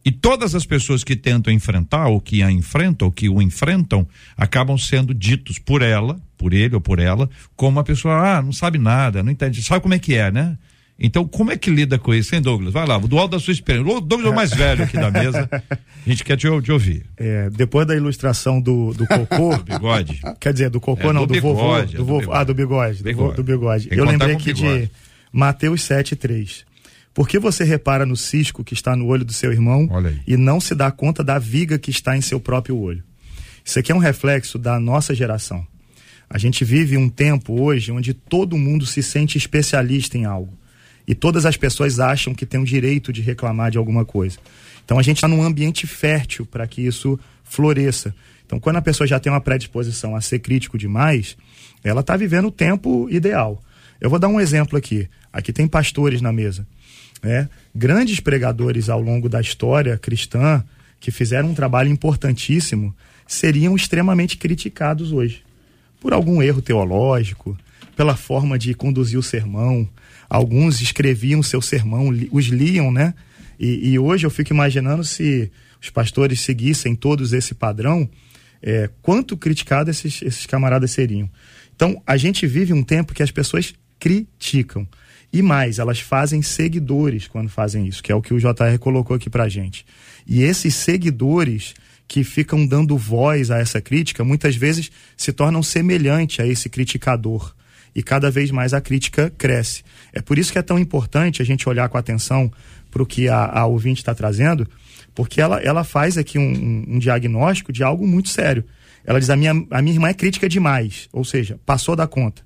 E todas as pessoas que tentam enfrentar, ou que a enfrentam, ou que o enfrentam, acabam sendo ditos por ela, por ele ou por ela, como uma pessoa, ah, não sabe nada, não entende, sabe como é que é, né? Então, como é que lida com isso, hein, Douglas? Vai lá, do alto da sua experiência. O Douglas é o mais velho aqui da mesa. A gente quer te, te ouvir. É, depois da ilustração do, do cocô. do bigode. Quer dizer, do cocô é, não, do, do bigode, vovô. Do vovô ah, do bigode. bigode. Do, do bigode. Eu lembrei aqui de Mateus 7, 3. Por que você repara no cisco que está no olho do seu irmão e não se dá conta da viga que está em seu próprio olho? Isso aqui é um reflexo da nossa geração. A gente vive um tempo hoje onde todo mundo se sente especialista em algo. E todas as pessoas acham que tem o direito de reclamar de alguma coisa. Então a gente está num ambiente fértil para que isso floresça. Então, quando a pessoa já tem uma predisposição a ser crítico demais, ela está vivendo o tempo ideal. Eu vou dar um exemplo aqui. Aqui tem pastores na mesa né? grandes pregadores ao longo da história cristã que fizeram um trabalho importantíssimo seriam extremamente criticados hoje por algum erro teológico, pela forma de conduzir o sermão. Alguns escreviam seu sermão, os liam, né? E, e hoje eu fico imaginando se os pastores seguissem todos esse padrão, é, quanto criticados esses, esses camaradas seriam. Então, a gente vive um tempo que as pessoas criticam. E mais, elas fazem seguidores quando fazem isso, que é o que o JR colocou aqui pra gente. E esses seguidores que ficam dando voz a essa crítica, muitas vezes se tornam semelhante a esse criticador. E cada vez mais a crítica cresce. É por isso que é tão importante a gente olhar com atenção para o que a, a ouvinte está trazendo, porque ela, ela faz aqui um, um, diagnóstico de algo muito sério. Ela diz: a minha, a minha irmã é crítica demais, ou seja, passou da conta.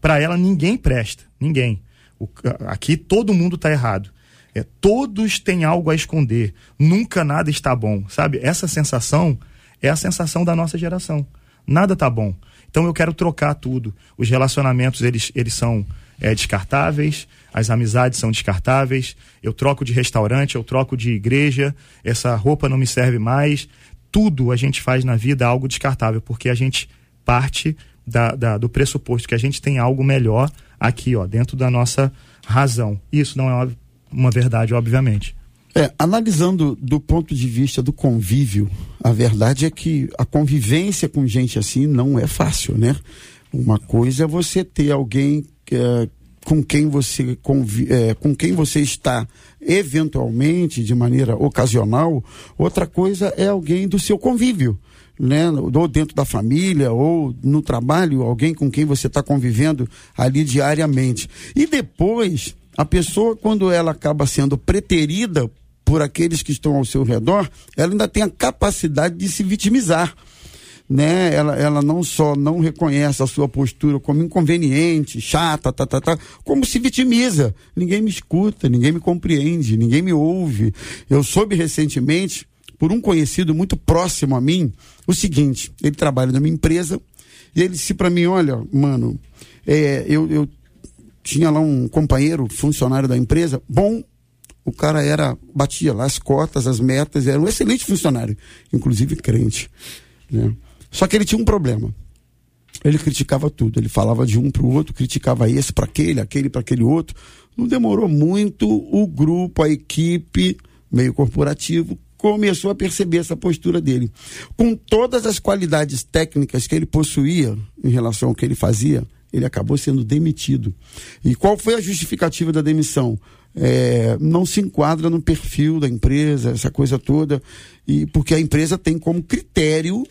Para ela, ninguém presta, ninguém. O, aqui todo mundo está errado. É, todos têm algo a esconder, nunca nada está bom, sabe? Essa sensação é a sensação da nossa geração. Nada está bom. Então eu quero trocar tudo. Os relacionamentos eles, eles são é, descartáveis, as amizades são descartáveis. Eu troco de restaurante, eu troco de igreja, essa roupa não me serve mais. Tudo a gente faz na vida algo descartável, porque a gente parte da, da, do pressuposto que a gente tem algo melhor aqui, ó, dentro da nossa razão. Isso não é uma verdade, obviamente. É, analisando do ponto de vista do convívio, a verdade é que a convivência com gente assim não é fácil, né? Uma coisa é você ter alguém é, com quem você convi, é, com quem você está eventualmente de maneira ocasional, outra coisa é alguém do seu convívio né, ou dentro da família, ou no trabalho, alguém com quem você está convivendo ali diariamente. E depois, a pessoa, quando ela acaba sendo preterida por aqueles que estão ao seu redor, ela ainda tem a capacidade de se vitimizar. Né? Ela, ela não só não reconhece a sua postura como inconveniente, chata, tá, tá, tá, como se vitimiza. Ninguém me escuta, ninguém me compreende, ninguém me ouve. Eu soube recentemente por um conhecido muito próximo a mim o seguinte: ele trabalha numa empresa e ele disse para mim: Olha, mano, é, eu, eu tinha lá um companheiro, funcionário da empresa, bom. O cara era, batia lá as cotas, as metas, era um excelente funcionário, inclusive crente. Né? Só que ele tinha um problema. Ele criticava tudo, ele falava de um para o outro, criticava esse para aquele, aquele para aquele outro. Não demorou muito, o grupo, a equipe, meio corporativo, começou a perceber essa postura dele. Com todas as qualidades técnicas que ele possuía em relação ao que ele fazia, ele acabou sendo demitido. E qual foi a justificativa da demissão? É, não se enquadra no perfil da empresa, essa coisa toda, e porque a empresa tem como critério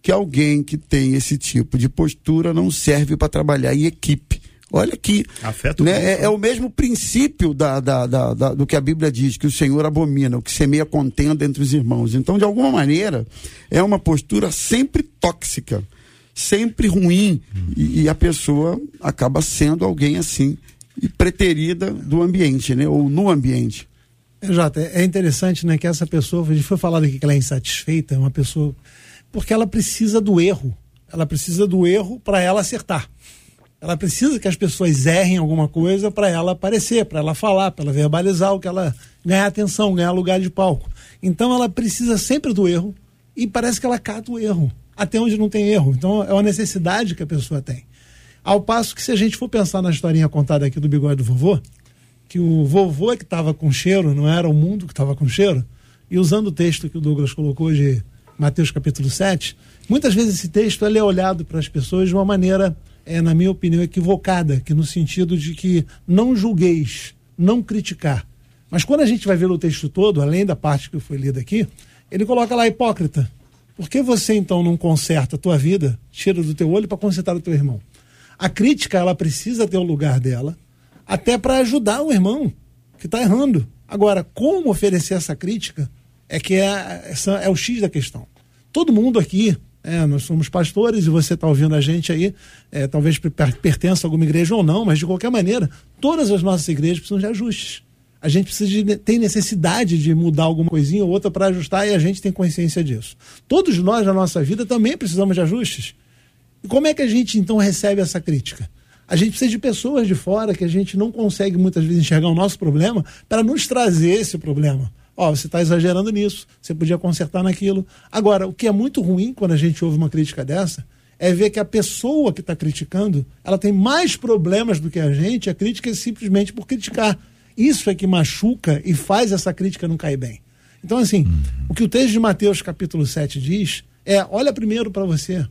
que alguém que tem esse tipo de postura não serve para trabalhar em equipe. Olha aqui. Afeto né? É, é, o mesmo princípio da, da, da, da, do que a Bíblia diz, que o Senhor abomina, o que semeia contenda entre os irmãos. Então, de alguma maneira, é uma postura sempre tóxica, sempre ruim. E, e a pessoa acaba sendo alguém assim, e preterida do ambiente, né? Ou no ambiente. Jota, é interessante, né, que essa pessoa, a gente foi falado aqui que ela é insatisfeita, é uma pessoa porque ela precisa do erro. Ela precisa do erro para ela acertar. Ela precisa que as pessoas errem alguma coisa para ela aparecer, para ela falar, para ela verbalizar o que ela ganhar atenção, ganhar lugar de palco. Então ela precisa sempre do erro e parece que ela cata o erro, até onde não tem erro. Então é uma necessidade que a pessoa tem. Ao passo que se a gente for pensar na historinha contada aqui do bigode do vovô, que o vovô é que estava com cheiro, não era o mundo que estava com cheiro, e usando o texto que o Douglas colocou de Mateus capítulo 7, muitas vezes esse texto é olhado para as pessoas de uma maneira é, na minha opinião, equivocada, que no sentido de que não julgueis, não criticar. Mas quando a gente vai ver o texto todo, além da parte que foi lida aqui, ele coloca lá hipócrita. Por que você então não conserta a tua vida, tira do teu olho para consertar o teu irmão? A crítica, ela precisa ter o lugar dela, até para ajudar o irmão que está errando. Agora, como oferecer essa crítica é que é, essa é o X da questão. Todo mundo aqui é, nós somos pastores e você está ouvindo a gente aí, é, talvez pertença a alguma igreja ou não, mas de qualquer maneira, todas as nossas igrejas precisam de ajustes. A gente precisa de, tem necessidade de mudar alguma coisinha ou outra para ajustar e a gente tem consciência disso. Todos nós na nossa vida também precisamos de ajustes. E como é que a gente então recebe essa crítica? A gente precisa de pessoas de fora que a gente não consegue muitas vezes enxergar o nosso problema para nos trazer esse problema. Ó, oh, você está exagerando nisso, você podia consertar naquilo. Agora, o que é muito ruim quando a gente ouve uma crítica dessa é ver que a pessoa que está criticando ela tem mais problemas do que a gente, a crítica é simplesmente por criticar. Isso é que machuca e faz essa crítica não cair bem. Então, assim, uhum. o que o texto de Mateus, capítulo 7, diz é: olha primeiro para você,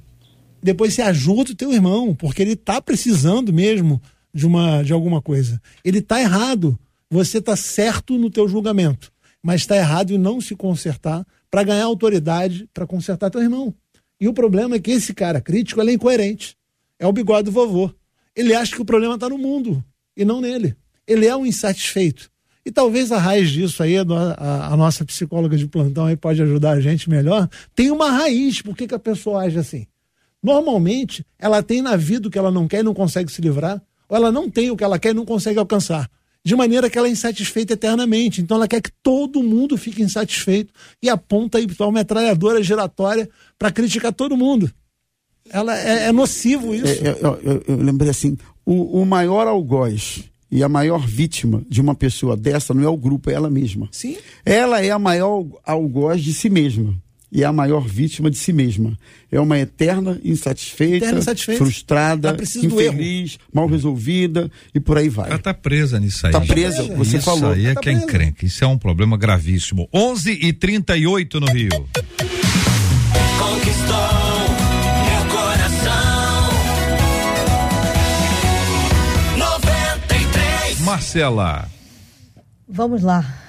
depois você ajuda o teu irmão, porque ele está precisando mesmo de, uma, de alguma coisa. Ele está errado, você está certo no teu julgamento mas está errado em não se consertar para ganhar autoridade para consertar teu irmão. E o problema é que esse cara crítico é incoerente. É o bigode do vovô. Ele acha que o problema está no mundo e não nele. Ele é um insatisfeito. E talvez a raiz disso aí, a, a, a, nossa psicóloga de plantão aí pode ajudar a gente melhor, tem uma raiz, por que, que a pessoa age assim? Normalmente, ela tem na vida o que ela não quer e não consegue se livrar, ou ela não tem o que ela quer e não consegue alcançar. De maneira que ela é insatisfeita eternamente. Então ela quer que todo mundo fique insatisfeito e aponta aí uma metralhadora giratória para criticar todo mundo. Ela é, é nocivo isso. É, é eu, eu, eu, lembrei assim: o, o maior algoz e a maior vítima de uma pessoa dessa não é o grupo, é ela mesma. Sim. Ela é a maior algoz de si mesma e é a maior vítima de si mesma. É uma eterna insatisfeita, eterna insatisfeita. frustrada, infeliz, mal resolvida e por aí vai. Ela está presa nisso aí. Está presa, você isso falou. Isso aí é tá que é encrenca. Isso é um problema gravíssimo. 11 e 38 no Rio. Conquistou meu coração. 93. Marcela. Vamos lá.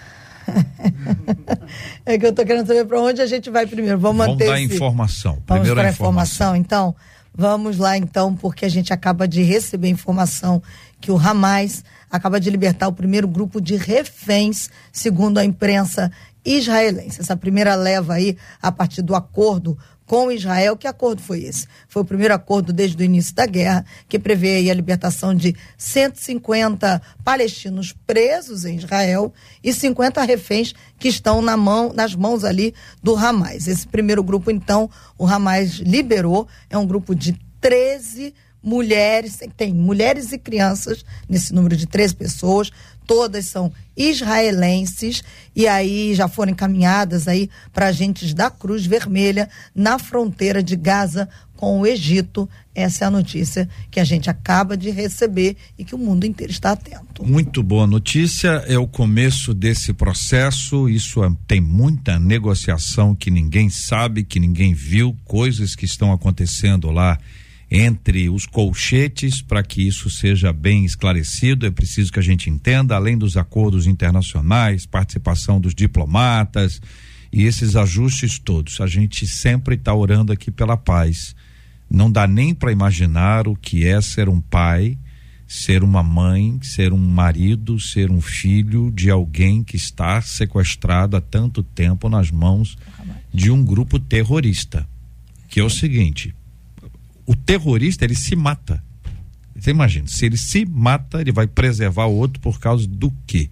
é que eu tô querendo saber para onde a gente vai primeiro. Vamos, vamos manter. Vamos dar esse... informação. Vamos para a informação. informação. Então, vamos lá então, porque a gente acaba de receber informação que o Hamas acaba de libertar o primeiro grupo de reféns, segundo a imprensa israelense. Essa primeira leva aí, a partir do acordo com Israel. Que acordo foi esse? Foi o primeiro acordo desde o início da guerra, que prevê a libertação de 150 palestinos presos em Israel e 50 reféns que estão na mão, nas mãos ali do Hamas. Esse primeiro grupo, então, o Hamas liberou, é um grupo de 13 mulheres, tem mulheres e crianças, nesse número de três pessoas, todas são israelenses e aí já foram encaminhadas aí para agentes da Cruz Vermelha na fronteira de Gaza com o Egito. Essa é a notícia que a gente acaba de receber e que o mundo inteiro está atento. Muito boa notícia, é o começo desse processo. Isso é, tem muita negociação que ninguém sabe, que ninguém viu, coisas que estão acontecendo lá entre os colchetes para que isso seja bem esclarecido. É preciso que a gente entenda, além dos acordos internacionais, participação dos diplomatas e esses ajustes todos. A gente sempre está orando aqui pela paz. Não dá nem para imaginar o que é ser um pai, ser uma mãe, ser um marido, ser um filho de alguém que está sequestrado há tanto tempo nas mãos de um grupo terrorista. Que é o seguinte: o terrorista ele se mata. Você imagina, se ele se mata, ele vai preservar o outro por causa do quê?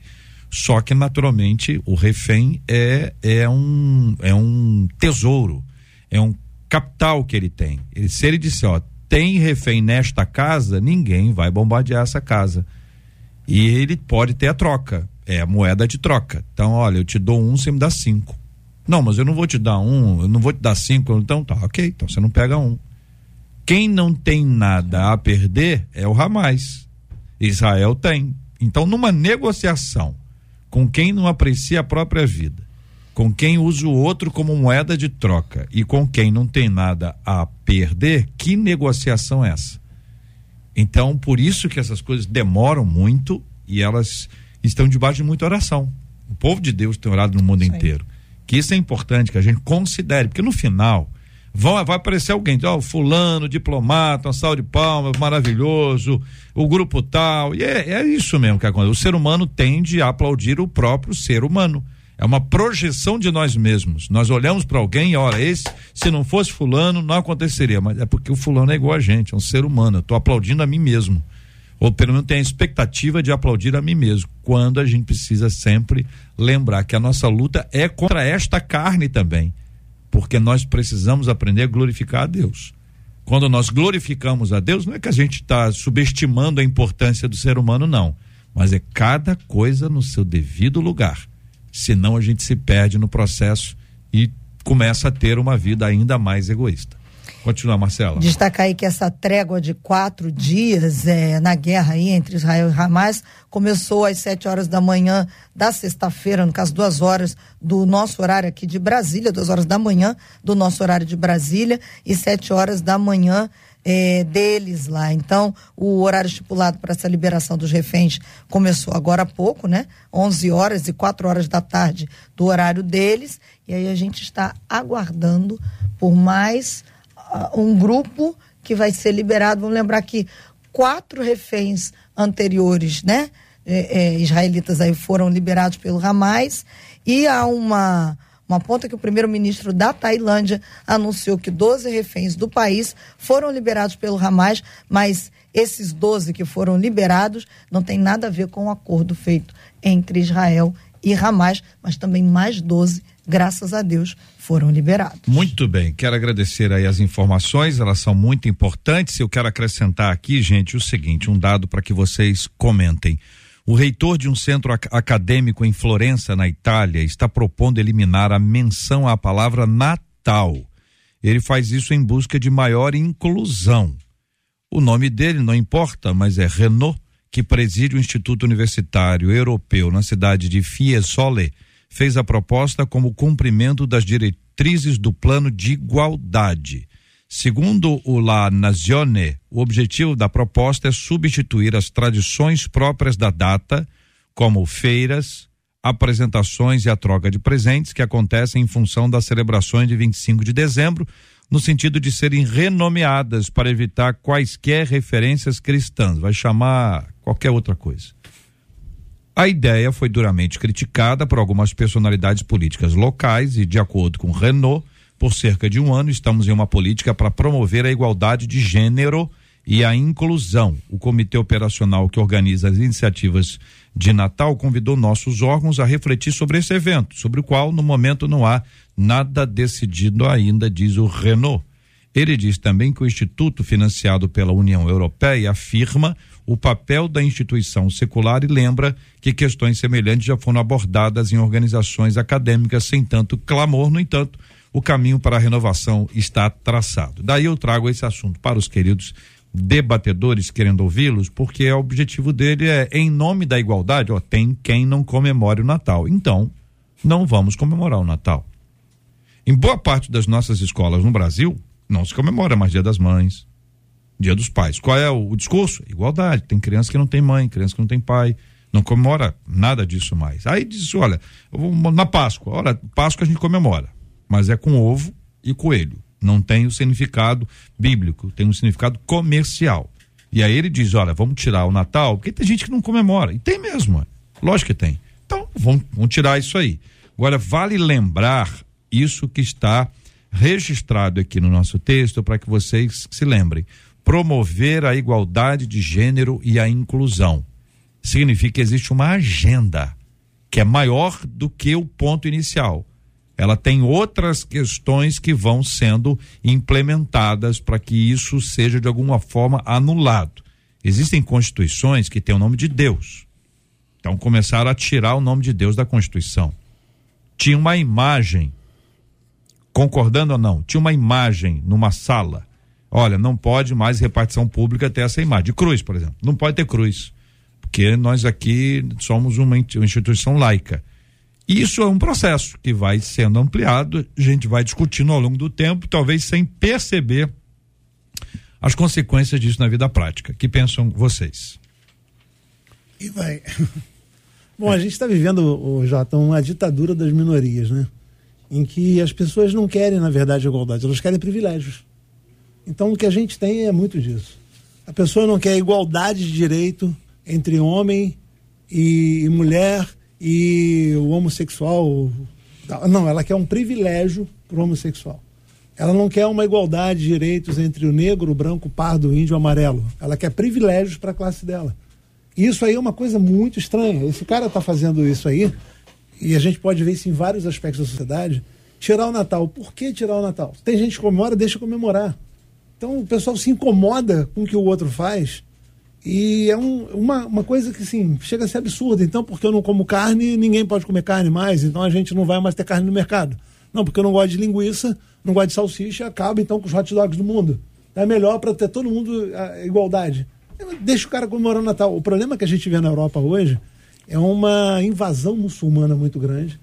Só que naturalmente o refém é é um é um tesouro, é um capital que ele tem. Ele, se ele disser, ó, tem refém nesta casa, ninguém vai bombardear essa casa. E ele pode ter a troca, é a moeda de troca. Então, olha, eu te dou um, você me dá cinco. Não, mas eu não vou te dar um, eu não vou te dar cinco, então tá, ok, então você não pega um. Quem não tem nada a perder é o Hamas. Israel tem. Então, numa negociação com quem não aprecia a própria vida, com quem usa o outro como moeda de troca e com quem não tem nada a perder, que negociação é essa? Então, por isso que essas coisas demoram muito e elas estão debaixo de muita oração. O povo de Deus tem orado no mundo Sim. inteiro. Que isso é importante que a gente considere, porque no final Vão, vai aparecer alguém, ó, oh, fulano, diplomata, uma sal de palmas, maravilhoso, o grupo tal. E é, é isso mesmo que acontece. O ser humano tende a aplaudir o próprio ser humano. É uma projeção de nós mesmos. Nós olhamos para alguém e, olha, esse, se não fosse fulano, não aconteceria. Mas é porque o fulano é igual a gente, é um ser humano. Eu estou aplaudindo a mim mesmo. Ou pelo menos tem a expectativa de aplaudir a mim mesmo. Quando a gente precisa sempre lembrar que a nossa luta é contra esta carne também porque nós precisamos aprender a glorificar a Deus. Quando nós glorificamos a Deus, não é que a gente está subestimando a importância do ser humano, não. Mas é cada coisa no seu devido lugar. Senão a gente se perde no processo e começa a ter uma vida ainda mais egoísta. Continua, Marcela. Destacar aí que essa trégua de quatro dias é, na guerra aí entre Israel e Hamas começou às sete horas da manhã da sexta-feira, no caso, duas horas do nosso horário aqui de Brasília, duas horas da manhã do nosso horário de Brasília e sete horas da manhã é, deles lá. Então, o horário estipulado para essa liberação dos reféns começou agora há pouco, né? 11 horas e 4 horas da tarde do horário deles. E aí a gente está aguardando por mais um grupo que vai ser liberado. Vamos lembrar que quatro reféns anteriores, né? é, é, israelitas aí foram liberados pelo Hamas e há uma uma ponta que o primeiro-ministro da Tailândia anunciou que 12 reféns do país foram liberados pelo Hamas, mas esses 12 que foram liberados não tem nada a ver com o acordo feito entre Israel e Hamas, mas também mais 12, graças a Deus, foram liberados. Muito bem, quero agradecer aí as informações, elas são muito importantes. Eu quero acrescentar aqui, gente, o seguinte, um dado para que vocês comentem. O reitor de um centro acadêmico em Florença, na Itália, está propondo eliminar a menção à palavra Natal. Ele faz isso em busca de maior inclusão. O nome dele não importa, mas é Renault, que preside o Instituto Universitário Europeu na cidade de Fiesole, fez a proposta como cumprimento das diretrizes do plano de igualdade. Segundo o La Nazione, o objetivo da proposta é substituir as tradições próprias da data, como feiras, apresentações e a troca de presentes que acontecem em função das celebrações de 25 de dezembro, no sentido de serem renomeadas para evitar quaisquer referências cristãs. Vai chamar qualquer outra coisa. A ideia foi duramente criticada por algumas personalidades políticas locais e, de acordo com Renault, por cerca de um ano estamos em uma política para promover a igualdade de gênero e a inclusão. O comitê operacional que organiza as iniciativas de Natal convidou nossos órgãos a refletir sobre esse evento, sobre o qual no momento não há nada decidido ainda, diz o Renault. Ele diz também que o instituto financiado pela União Europeia afirma o papel da instituição secular e lembra que questões semelhantes já foram abordadas em organizações acadêmicas sem tanto clamor, no entanto, o caminho para a renovação está traçado. Daí eu trago esse assunto para os queridos debatedores querendo ouvi-los, porque o objetivo dele é, em nome da igualdade, ó, tem quem não comemore o Natal. Então, não vamos comemorar o Natal. Em boa parte das nossas escolas no Brasil, não se comemora mais Dia das Mães, Dia dos Pais. Qual é o, o discurso? Igualdade. Tem criança que não tem mãe, criança que não tem pai. Não comemora nada disso mais. Aí diz: olha, na Páscoa, olha, Páscoa a gente comemora, mas é com ovo e coelho. Não tem o significado bíblico, tem um significado comercial. E aí ele diz: olha, vamos tirar o Natal, porque tem gente que não comemora. E tem mesmo, lógico que tem. Então, vamos, vamos tirar isso aí. Agora, vale lembrar isso que está registrado aqui no nosso texto para que vocês se lembrem. Promover a igualdade de gênero e a inclusão. Significa que existe uma agenda que é maior do que o ponto inicial. Ela tem outras questões que vão sendo implementadas para que isso seja de alguma forma anulado. Existem constituições que têm o nome de Deus. Então começaram a tirar o nome de Deus da Constituição. Tinha uma imagem concordando ou não, tinha uma imagem numa sala. Olha, não pode mais repartição pública ter essa imagem. De cruz, por exemplo. Não pode ter cruz. Porque nós aqui somos uma instituição laica. Isso é um processo que vai sendo ampliado, a gente vai discutindo ao longo do tempo, talvez sem perceber as consequências disso na vida prática. Que pensam vocês? E vai. Bom, a gente está vivendo, o Jota, uma ditadura das minorias, né? em que as pessoas não querem, na verdade, igualdade, elas querem privilégios. Então, o que a gente tem é muito disso. A pessoa não quer igualdade de direito entre homem e, mulher e o homossexual. Não, ela quer um privilégio para o homossexual. Ela não quer uma igualdade de direitos entre o negro, o branco, o pardo, o índio, o amarelo. Ela quer privilégios para a classe dela. Isso aí é uma coisa muito estranha. Esse cara está fazendo isso aí e a gente pode ver isso em vários aspectos da sociedade, tirar o Natal. Por que tirar o Natal? Tem gente que comemora, deixa comemorar. Então o pessoal se incomoda com o que o outro faz e é um, uma, uma coisa que assim, chega a ser absurda. Então, porque eu não como carne, ninguém pode comer carne mais, então a gente não vai mais ter carne no mercado. Não, porque eu não gosto de linguiça, não gosto de salsicha, acaba então com os hot dogs do mundo. É melhor para ter todo mundo a igualdade. Deixa o cara comemorando o Natal. O problema que a gente vê na Europa hoje é uma invasão muçulmana muito grande.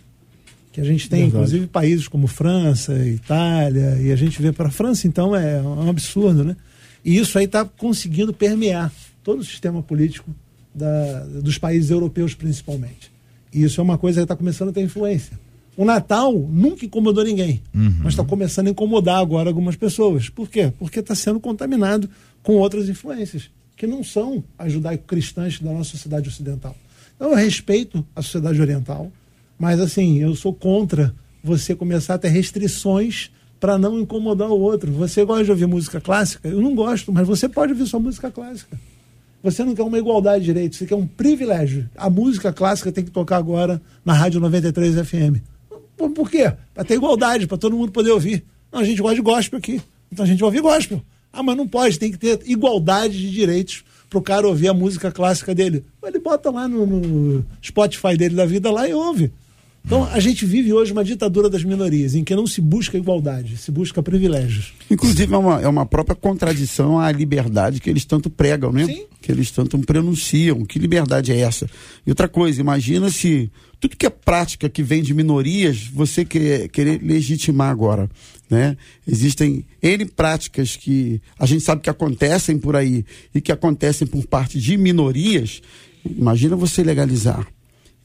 Que a gente tem, Verdade. inclusive, países como França, Itália, e a gente vê para a França, então, é um absurdo, né? E isso aí está conseguindo permear todo o sistema político da, dos países europeus, principalmente. E isso é uma coisa que está começando a ter influência. O Natal nunca incomodou ninguém, uhum. mas está começando a incomodar agora algumas pessoas. Por quê? Porque está sendo contaminado com outras influências, que não são as judaico-cristãs da nossa sociedade ocidental. Então, eu respeito a sociedade oriental, mas assim, eu sou contra você começar a ter restrições para não incomodar o outro. Você gosta de ouvir música clássica? Eu não gosto, mas você pode ouvir sua música clássica. Você não quer uma igualdade de direitos, você quer um privilégio. A música clássica tem que tocar agora na Rádio 93 FM. Por, quê? Para ter igualdade, para todo mundo poder ouvir. Não, a gente gosta de gospel aqui. Então a gente vai ouvir gospel. Ah, mas não pode, tem que ter igualdade de direitos para o cara ouvir a música clássica dele. Ele bota lá no, no Spotify dele da vida lá e ouve. Então, a gente vive hoje uma ditadura das minorias, em que não se busca igualdade, se busca privilégios. Inclusive, é uma, é uma própria contradição à liberdade que eles tanto pregam, né? Sim. Que eles tanto pronunciam. Que liberdade é essa? E outra coisa, imagina se tudo que é prática que vem de minorias, você querer, querer legitimar agora. Né? Existem N práticas que a gente sabe que acontecem por aí e que acontecem por parte de minorias. Imagina você legalizar.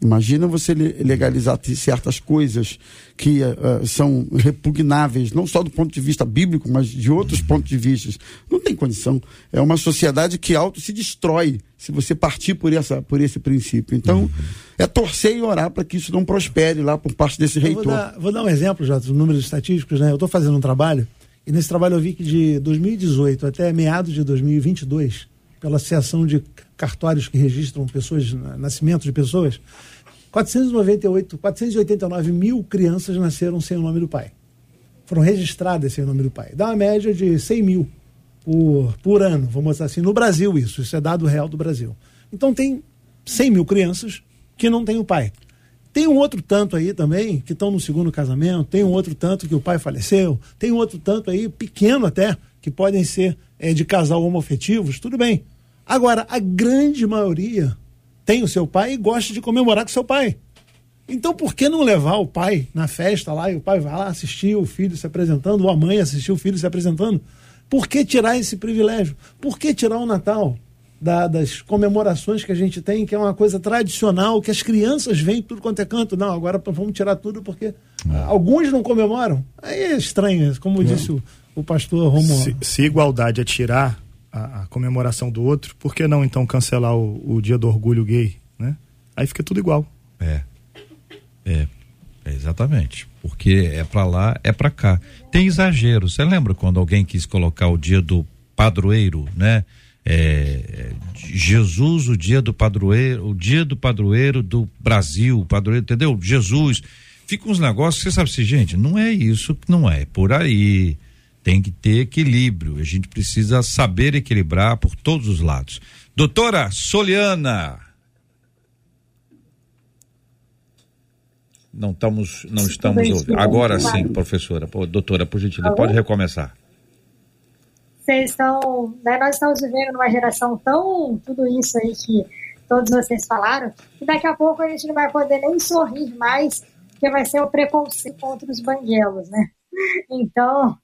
Imagina você legalizar certas coisas que uh, são repugnáveis, não só do ponto de vista bíblico, mas de outros pontos de vista. Não tem condição. É uma sociedade que auto se destrói se você partir por, essa, por esse princípio. Então, uhum. é torcer e orar para que isso não prospere lá por parte desse reitor. Vou dar, vou dar, um exemplo já dos números estatísticos. Né? Eu estou fazendo um trabalho e nesse trabalho eu vi que de 2018 até meados de 2022, pela Associação de Cartórios que registram pessoas, nascimento de pessoas, 498, 489 mil crianças nasceram sem o nome do pai. Foram registradas sem o nome do pai. Dá uma média de 100 mil por, por ano, vamos dizer assim, no Brasil isso, isso é dado real do Brasil. Então tem 100 mil crianças que não têm o pai. Tem um outro tanto aí também que estão no segundo casamento, tem um outro tanto que o pai faleceu, tem um outro tanto aí, pequeno até, que podem ser é, de casal homoafetivos, tudo bem. Agora, a grande maioria tem o seu pai e gosta de comemorar com seu pai. Então, por que não levar o pai na festa lá e o pai vai lá assistir o filho se apresentando, ou a mãe assistir o filho se apresentando? Por que tirar esse privilégio? Por que tirar o Natal da, das comemorações que a gente tem, que é uma coisa tradicional, que as crianças vêm tudo quanto é canto? Não, agora vamos tirar tudo porque ah. alguns não comemoram. Aí é estranho, como disse o, o pastor Romulo. Se, se igualdade é tirar a, a, comemoração do outro, por que não então cancelar o, o, dia do orgulho gay, né? Aí fica tudo igual. É. É. é exatamente. Porque é para lá, é para cá. Tem exagero. Você lembra quando alguém quis colocar o dia do padroeiro, né? É, Jesus, o dia do padroeiro, o dia do padroeiro do Brasil, padroeiro, entendeu? Jesus. Fica uns negócios, você sabe assim, gente, não é isso, não é por aí tem que ter equilíbrio. A gente precisa saber equilibrar por todos os lados. Doutora Soliana. Não estamos, não estamos ouvindo. Agora sim, professora. doutora, por gentileza, pode recomeçar. Vocês estão, né, nós estamos vivendo numa geração tão tudo isso aí que todos vocês falaram, que daqui a pouco a gente não vai poder nem sorrir mais, porque vai ser o preconceito contra os banguelos, né? Então,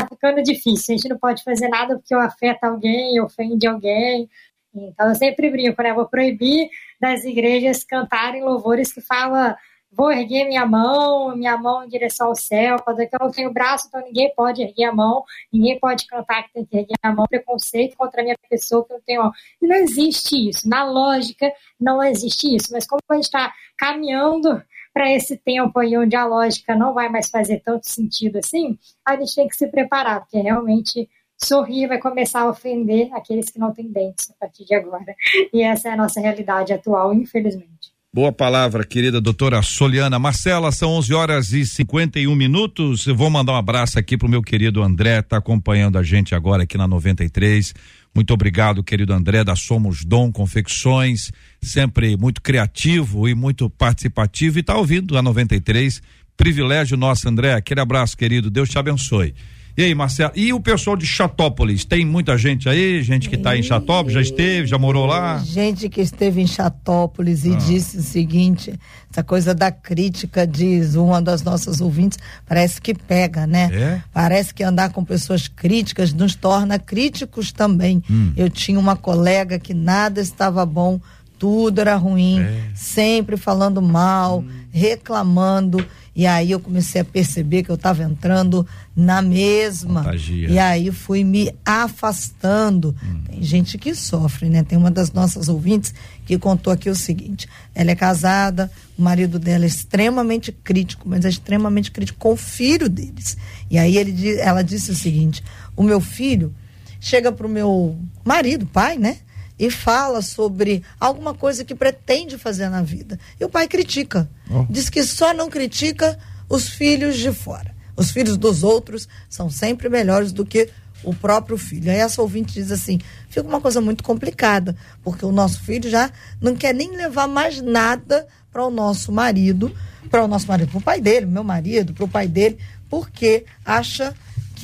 tá ficando difícil. A gente não pode fazer nada porque afeta alguém, ofende alguém. Então eu sempre brinco, né? Vou proibir das igrejas cantarem louvores que fala vou erguer minha mão, minha mão em direção ao céu, quando eu não tenho braço, então ninguém pode erguer a mão, ninguém pode cantar que tem que erguer a mão, preconceito contra a minha pessoa que eu tenho. Não existe isso. Na lógica, não existe isso. Mas como a gente está caminhando para esse tempo aí onde a lógica não vai mais fazer tanto sentido assim, a gente tem que se preparar, porque realmente sorrir vai começar a ofender aqueles que não têm dentes a partir de agora. E essa é a nossa realidade atual, infelizmente. Boa palavra, querida doutora Soliana. Marcela, são 11 horas e 51 minutos. Eu vou mandar um abraço aqui pro meu querido André, tá acompanhando a gente agora aqui na 93. Muito obrigado, querido André, da Somos Dom Confecções, sempre muito criativo e muito participativo e tá ouvindo a 93. Privilégio nosso, André. Aquele abraço, querido. Deus te abençoe. E aí, Marcelo, e o pessoal de Chatópolis? Tem muita gente aí? Gente que está em Chatópolis, já esteve, já morou lá? Gente que esteve em Chatópolis e ah. disse o seguinte: essa coisa da crítica, diz uma das nossas ouvintes, parece que pega, né? É? Parece que andar com pessoas críticas nos torna críticos também. Hum. Eu tinha uma colega que nada estava bom tudo era ruim, é. sempre falando mal, hum. reclamando. E aí eu comecei a perceber que eu estava entrando na mesma. Contagia. E aí fui me afastando. Hum. Tem gente que sofre, né? Tem uma das nossas ouvintes que contou aqui o seguinte: ela é casada, o marido dela é extremamente crítico, mas é extremamente crítico com o filho deles. E aí ele, ela disse o seguinte: o meu filho chega para o meu marido, pai, né? E fala sobre alguma coisa que pretende fazer na vida. E o pai critica. Oh. Diz que só não critica os filhos de fora. Os filhos dos outros são sempre melhores do que o próprio filho. Aí essa ouvinte diz assim: fica uma coisa muito complicada, porque o nosso filho já não quer nem levar mais nada para o nosso marido, para o nosso marido, para o pai dele, meu marido, para o pai dele, porque acha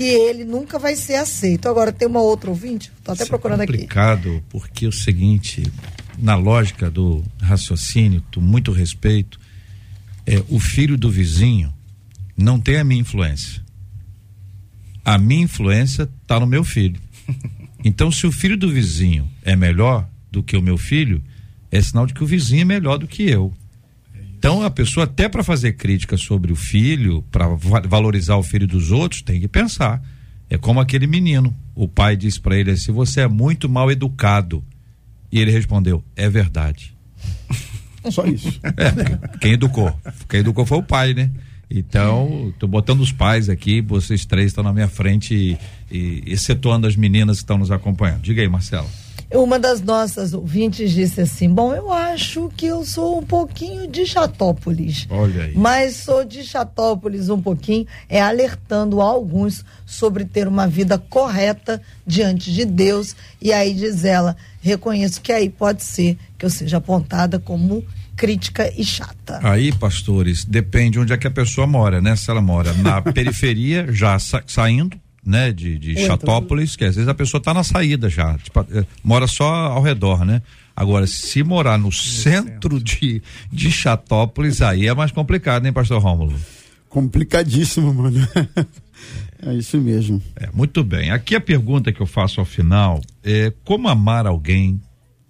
que ele nunca vai ser aceito. Agora tem uma outra ouvinte, estou até Isso é procurando é complicado, aqui. porque é o seguinte, na lógica do raciocínio, com muito respeito, é o filho do vizinho não tem a minha influência. A minha influência está no meu filho. Então, se o filho do vizinho é melhor do que o meu filho, é sinal de que o vizinho é melhor do que eu. Então a pessoa até para fazer crítica sobre o filho, para valorizar o filho dos outros, tem que pensar. É como aquele menino. O pai disse para ele assim: "Você é muito mal educado". E ele respondeu: "É verdade". Só isso. É, quem educou? Quem educou foi o pai, né? Então, tô botando os pais aqui, vocês três estão na minha frente e, e excetuando as meninas que estão nos acompanhando. Diga aí, Marcela. Uma das nossas ouvintes disse assim: Bom, eu acho que eu sou um pouquinho de Chatópolis. Olha aí. Mas sou de Chatópolis um pouquinho, é alertando alguns sobre ter uma vida correta diante de Deus. E aí diz ela: reconheço que aí pode ser que eu seja apontada como crítica e chata. Aí, pastores, depende onde é que a pessoa mora, né? Se ela mora na periferia, já sa saindo né, de, de Chatópolis, que às vezes a pessoa está na saída já, tipo, eh, mora só ao redor, né? Agora, se morar no, no centro, centro, De, de Chatópolis, aí é mais complicado, hein, pastor Rômulo? Complicadíssimo, mano. é isso mesmo. É, muito bem. Aqui a pergunta que eu faço ao final é como amar alguém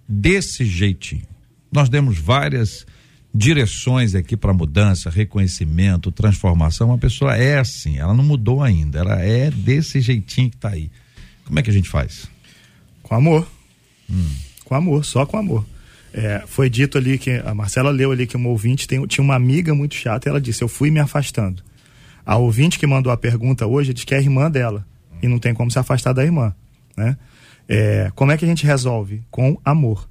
desse jeitinho? Nós demos várias direções aqui para mudança, reconhecimento, transformação. A pessoa é assim, ela não mudou ainda, ela é desse jeitinho que está aí. Como é que a gente faz? Com amor. Hum. Com amor, só com amor. É, foi dito ali que a Marcela leu ali que uma ouvinte tem, tinha uma amiga muito chata e ela disse: Eu fui me afastando. A ouvinte que mandou a pergunta hoje diz que é a irmã dela e não tem como se afastar da irmã. Né? É, como é que a gente resolve? Com amor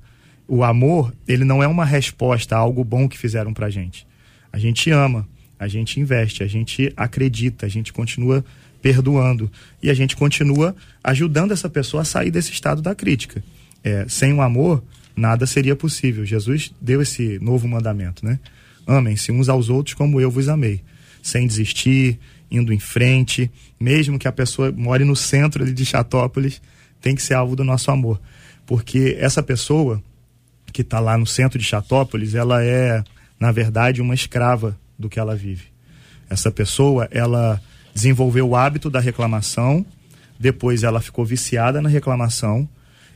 o amor, ele não é uma resposta a algo bom que fizeram pra gente. A gente ama, a gente investe, a gente acredita, a gente continua perdoando e a gente continua ajudando essa pessoa a sair desse estado da crítica. É, sem o amor, nada seria possível. Jesus deu esse novo mandamento, né? Amem-se uns aos outros como eu vos amei. Sem desistir, indo em frente, mesmo que a pessoa more no centro de Chatópolis, tem que ser alvo do nosso amor. Porque essa pessoa, que está lá no centro de Chatópolis, ela é, na verdade, uma escrava do que ela vive. Essa pessoa, ela desenvolveu o hábito da reclamação, depois ela ficou viciada na reclamação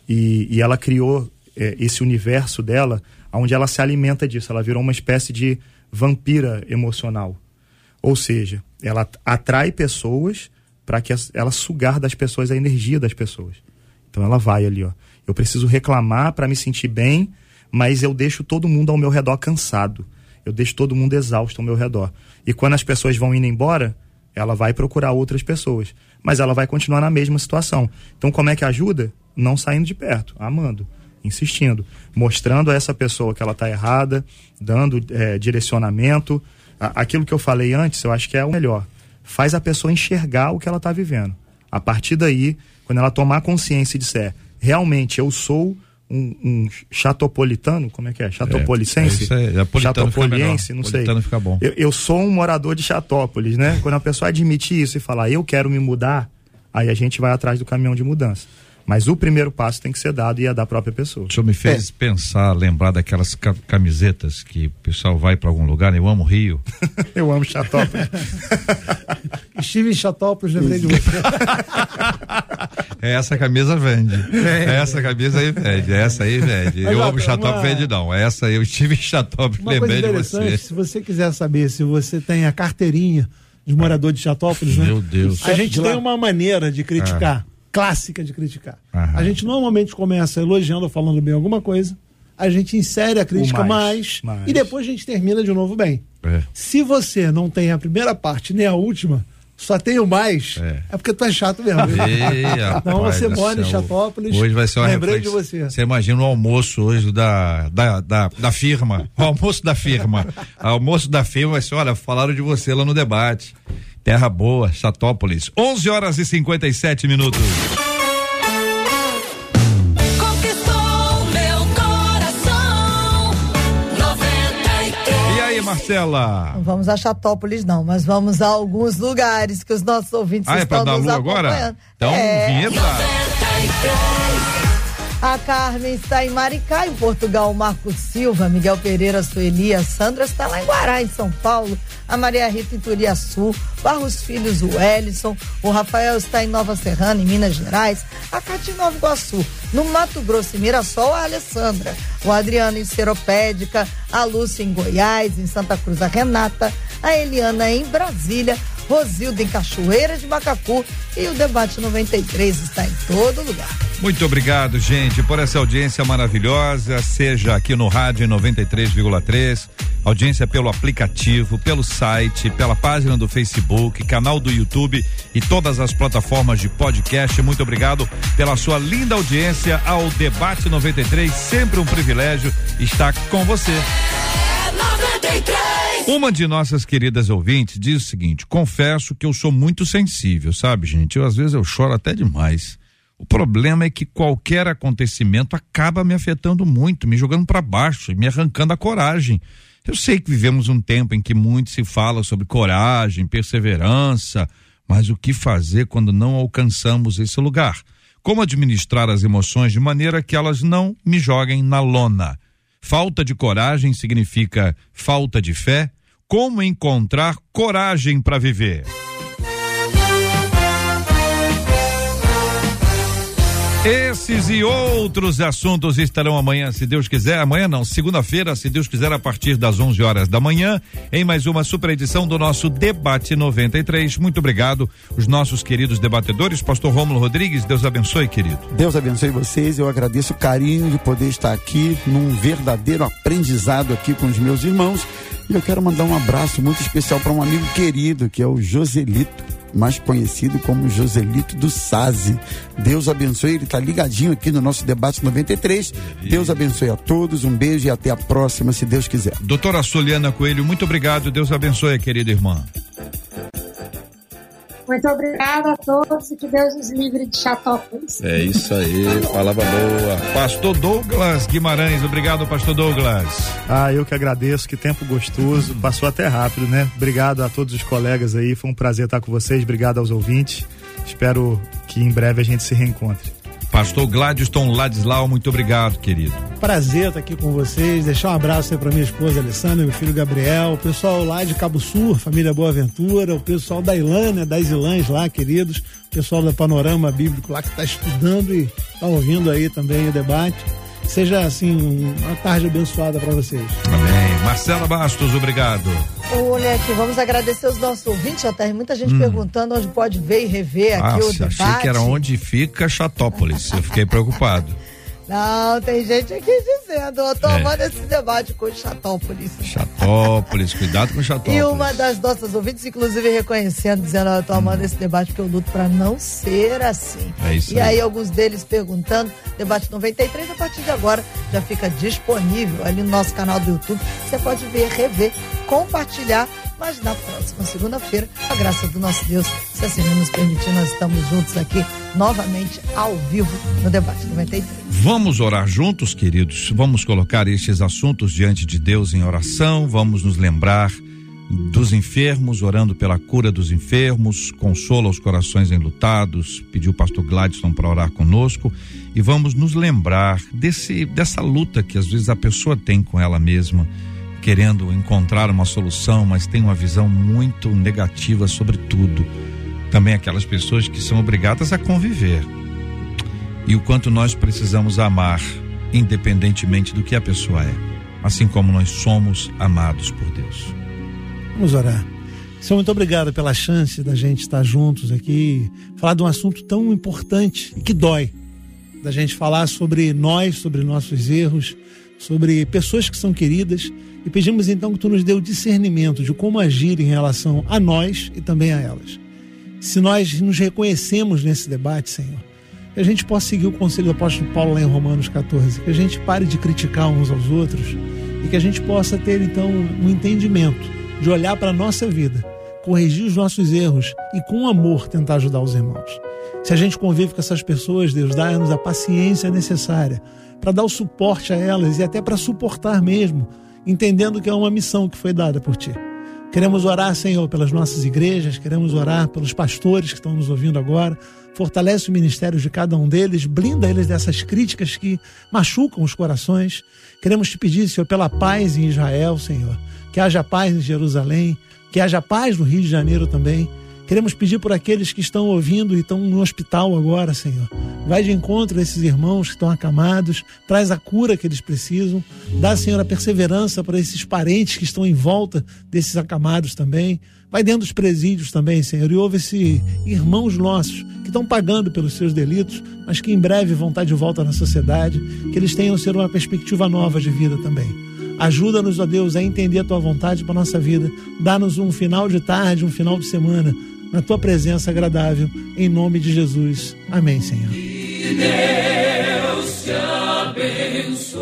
e, e ela criou é, esse universo dela, onde ela se alimenta disso. Ela virou uma espécie de vampira emocional. Ou seja, ela atrai pessoas para que ela sugar das pessoas a energia das pessoas. Então ela vai ali, ó. Eu preciso reclamar para me sentir bem, mas eu deixo todo mundo ao meu redor cansado. Eu deixo todo mundo exausto ao meu redor. E quando as pessoas vão indo embora, ela vai procurar outras pessoas. Mas ela vai continuar na mesma situação. Então, como é que ajuda? Não saindo de perto, amando, insistindo, mostrando a essa pessoa que ela está errada, dando é, direcionamento. Aquilo que eu falei antes, eu acho que é o melhor. Faz a pessoa enxergar o que ela está vivendo. A partir daí, quando ela tomar consciência e disser, realmente eu sou um, um chatopolitano, como é que é? Chatopolicense? É, é, é Chatopoliense, não sei. Fica bom. Eu, eu, sou um morador de Chatópolis, né? Quando a pessoa admitir isso e falar, eu quero me mudar, aí a gente vai atrás do caminhão de mudança. Mas o primeiro passo tem que ser dado e é da própria pessoa. O senhor me fez é. pensar, lembrar daquelas camisetas que o pessoal vai para algum lugar, né? Eu amo Rio. eu amo Chatópolis. Estive em Chatópolis, lembrei de você. essa camisa vende. É. Essa camisa aí vende. Essa aí vende. Mas, eu amo Chatop, vende não. Essa eu estive em Chatop, lembrei de você. Se você quiser saber se você tem a carteirinha de morador de Chatópolis, né? Meu Deus. A gente tem uma maneira de criticar, ah. Clássica de criticar. Aham. A gente normalmente começa elogiando ou falando bem alguma coisa, a gente insere a crítica mais, mais, mais. e depois a gente termina de novo bem. É. Se você não tem a primeira parte nem a última, só tenho mais, é, é porque tu é chato mesmo. Ei, então você mora em Chatópolis. Hoje vai ser uma Lembrei de você. Você imagina o almoço hoje da, da, da, da firma. O almoço da firma. o almoço da firma vai ser: olha, falaram de você lá no debate. Terra Boa, Chatópolis. 11 horas e 57 minutos. Marcela? Não vamos a Chatópolis, não, mas vamos a alguns lugares que os nossos ouvintes ah, é estão é pra nos dar agora? Então, é. vinheta. A Carmen está em Maricá, em Portugal. O Marcos Silva, Miguel Pereira, Sueli, a Sandra está lá em Guará, em São Paulo. A Maria Rita em Turiaçu. Barros Filhos, o Ellison. O Rafael está em Nova Serrana, em Minas Gerais. A Cati Nova Iguaçu. No Mato Grosso e Mirassol, a Alessandra. O Adriano em Seropédica. A Lúcia em Goiás, em Santa Cruz, a Renata. A Eliana em Brasília. Rosilda em Cachoeira de Macacu e o Debate 93 está em todo lugar. Muito obrigado, gente, por essa audiência maravilhosa, seja aqui no rádio 93,3, audiência pelo aplicativo, pelo site, pela página do Facebook, canal do YouTube e todas as plataformas de podcast. Muito obrigado pela sua linda audiência ao Debate 93, sempre um privilégio estar com você. É 93. Uma de nossas queridas ouvintes diz o seguinte: confesso que eu sou muito sensível, sabe, gente? Eu às vezes eu choro até demais. O problema é que qualquer acontecimento acaba me afetando muito, me jogando para baixo e me arrancando a coragem. Eu sei que vivemos um tempo em que muito se fala sobre coragem, perseverança, mas o que fazer quando não alcançamos esse lugar? Como administrar as emoções de maneira que elas não me joguem na lona? Falta de coragem significa falta de fé? Como encontrar coragem para viver? Esses e outros assuntos estarão amanhã, se Deus quiser. Amanhã não, segunda-feira, se Deus quiser, a partir das 11 horas da manhã, em mais uma super edição do nosso Debate 93. Muito obrigado, os nossos queridos debatedores. Pastor Rômulo Rodrigues, Deus abençoe, querido. Deus abençoe vocês. Eu agradeço o carinho de poder estar aqui num verdadeiro aprendizado aqui com os meus irmãos. E eu quero mandar um abraço muito especial para um amigo querido, que é o Joselito mais conhecido como Joselito do Sazi. Deus abençoe, ele está ligadinho aqui no nosso debate 93. Deus abençoe a todos, um beijo e até a próxima, se Deus quiser. Doutora Soliana Coelho, muito obrigado. Deus abençoe, querida irmã. Muito obrigada a todos e que Deus nos livre de chatópolis. É isso aí, palavra boa. Pastor Douglas Guimarães, obrigado, Pastor Douglas. Ah, eu que agradeço, que tempo gostoso, passou até rápido, né? Obrigado a todos os colegas aí, foi um prazer estar com vocês, obrigado aos ouvintes. Espero que em breve a gente se reencontre. Pastor Gladstone Ladislau, muito obrigado, querido. Prazer estar aqui com vocês. Deixar um abraço aí para minha esposa Alessandra, meu filho Gabriel, o pessoal lá de Cabo Sul, família Boa Ventura, o pessoal da Ilânia, das Ilãs lá, queridos, o pessoal do Panorama Bíblico lá que está estudando e está ouvindo aí também o debate. Seja assim uma tarde abençoada para vocês. Amém. Marcela Bastos, obrigado. Olha aqui, vamos agradecer os nossos ouvintes, JR. Muita gente hum. perguntando onde pode ver e rever aqui Nossa, o debate. achei que era onde fica Chatópolis. Eu fiquei preocupado. Não, tem gente aqui dizendo, eu tô é. amando esse debate com Chatópolis. Chatópolis, cuidado com Chatópolis. E uma das nossas ouvintes, inclusive, reconhecendo, dizendo, eu tô amando hum. esse debate porque eu luto pra não ser assim. É isso e aí. aí, alguns deles perguntando, debate 93, a partir de agora, já fica disponível ali no nosso canal do YouTube. Você pode ver, rever, compartilhar mas na próxima segunda-feira, a graça do nosso Deus, se assim nos permitir, nós estamos juntos aqui novamente ao vivo no Debate 93. Vamos orar juntos, queridos. Vamos colocar estes assuntos diante de Deus em oração. Vamos nos lembrar dos enfermos, orando pela cura dos enfermos, consola os corações enlutados, pediu o pastor Gladson para orar conosco e vamos nos lembrar desse dessa luta que às vezes a pessoa tem com ela mesma querendo encontrar uma solução, mas tem uma visão muito negativa sobre tudo. Também aquelas pessoas que são obrigadas a conviver. e o quanto nós precisamos amar, independentemente do que a pessoa é, assim como nós somos amados por Deus. Vamos orar. Senhor, muito obrigado pela chance da gente estar juntos aqui, falar de um assunto tão importante e que dói. Da gente falar sobre nós, sobre nossos erros, sobre pessoas que são queridas e pedimos então que tu nos dê o discernimento de como agir em relação a nós e também a elas. Se nós nos reconhecemos nesse debate, Senhor, que a gente possa seguir o conselho do apóstolo Paulo lá em Romanos 14, que a gente pare de criticar uns aos outros e que a gente possa ter então um entendimento de olhar para a nossa vida corrigir os nossos erros e com amor tentar ajudar os irmãos. Se a gente convive com essas pessoas, Deus dá-nos a paciência necessária para dar o suporte a elas e até para suportar mesmo, entendendo que é uma missão que foi dada por Ti. Queremos orar, Senhor, pelas nossas igrejas, queremos orar pelos pastores que estão nos ouvindo agora. Fortalece o ministério de cada um deles, blinda eles dessas críticas que machucam os corações. Queremos te pedir, Senhor, pela paz em Israel, Senhor, que haja paz em Jerusalém, que haja paz no Rio de Janeiro também. Queremos pedir por aqueles que estão ouvindo e estão no hospital agora, Senhor. Vai de encontro a esses irmãos que estão acamados, traz a cura que eles precisam. Dá, Senhor, a perseverança para esses parentes que estão em volta desses acamados também. Vai dentro dos presídios também, Senhor, e ouve esses irmãos nossos que estão pagando pelos seus delitos, mas que em breve vão estar de volta na sociedade, que eles tenham, ser uma perspectiva nova de vida também. Ajuda-nos, ó Deus, a entender a tua vontade para nossa vida. Dá-nos um final de tarde, um final de semana na tua presença agradável, em nome de Jesus. Amém, Senhor. Que Deus te abençoe.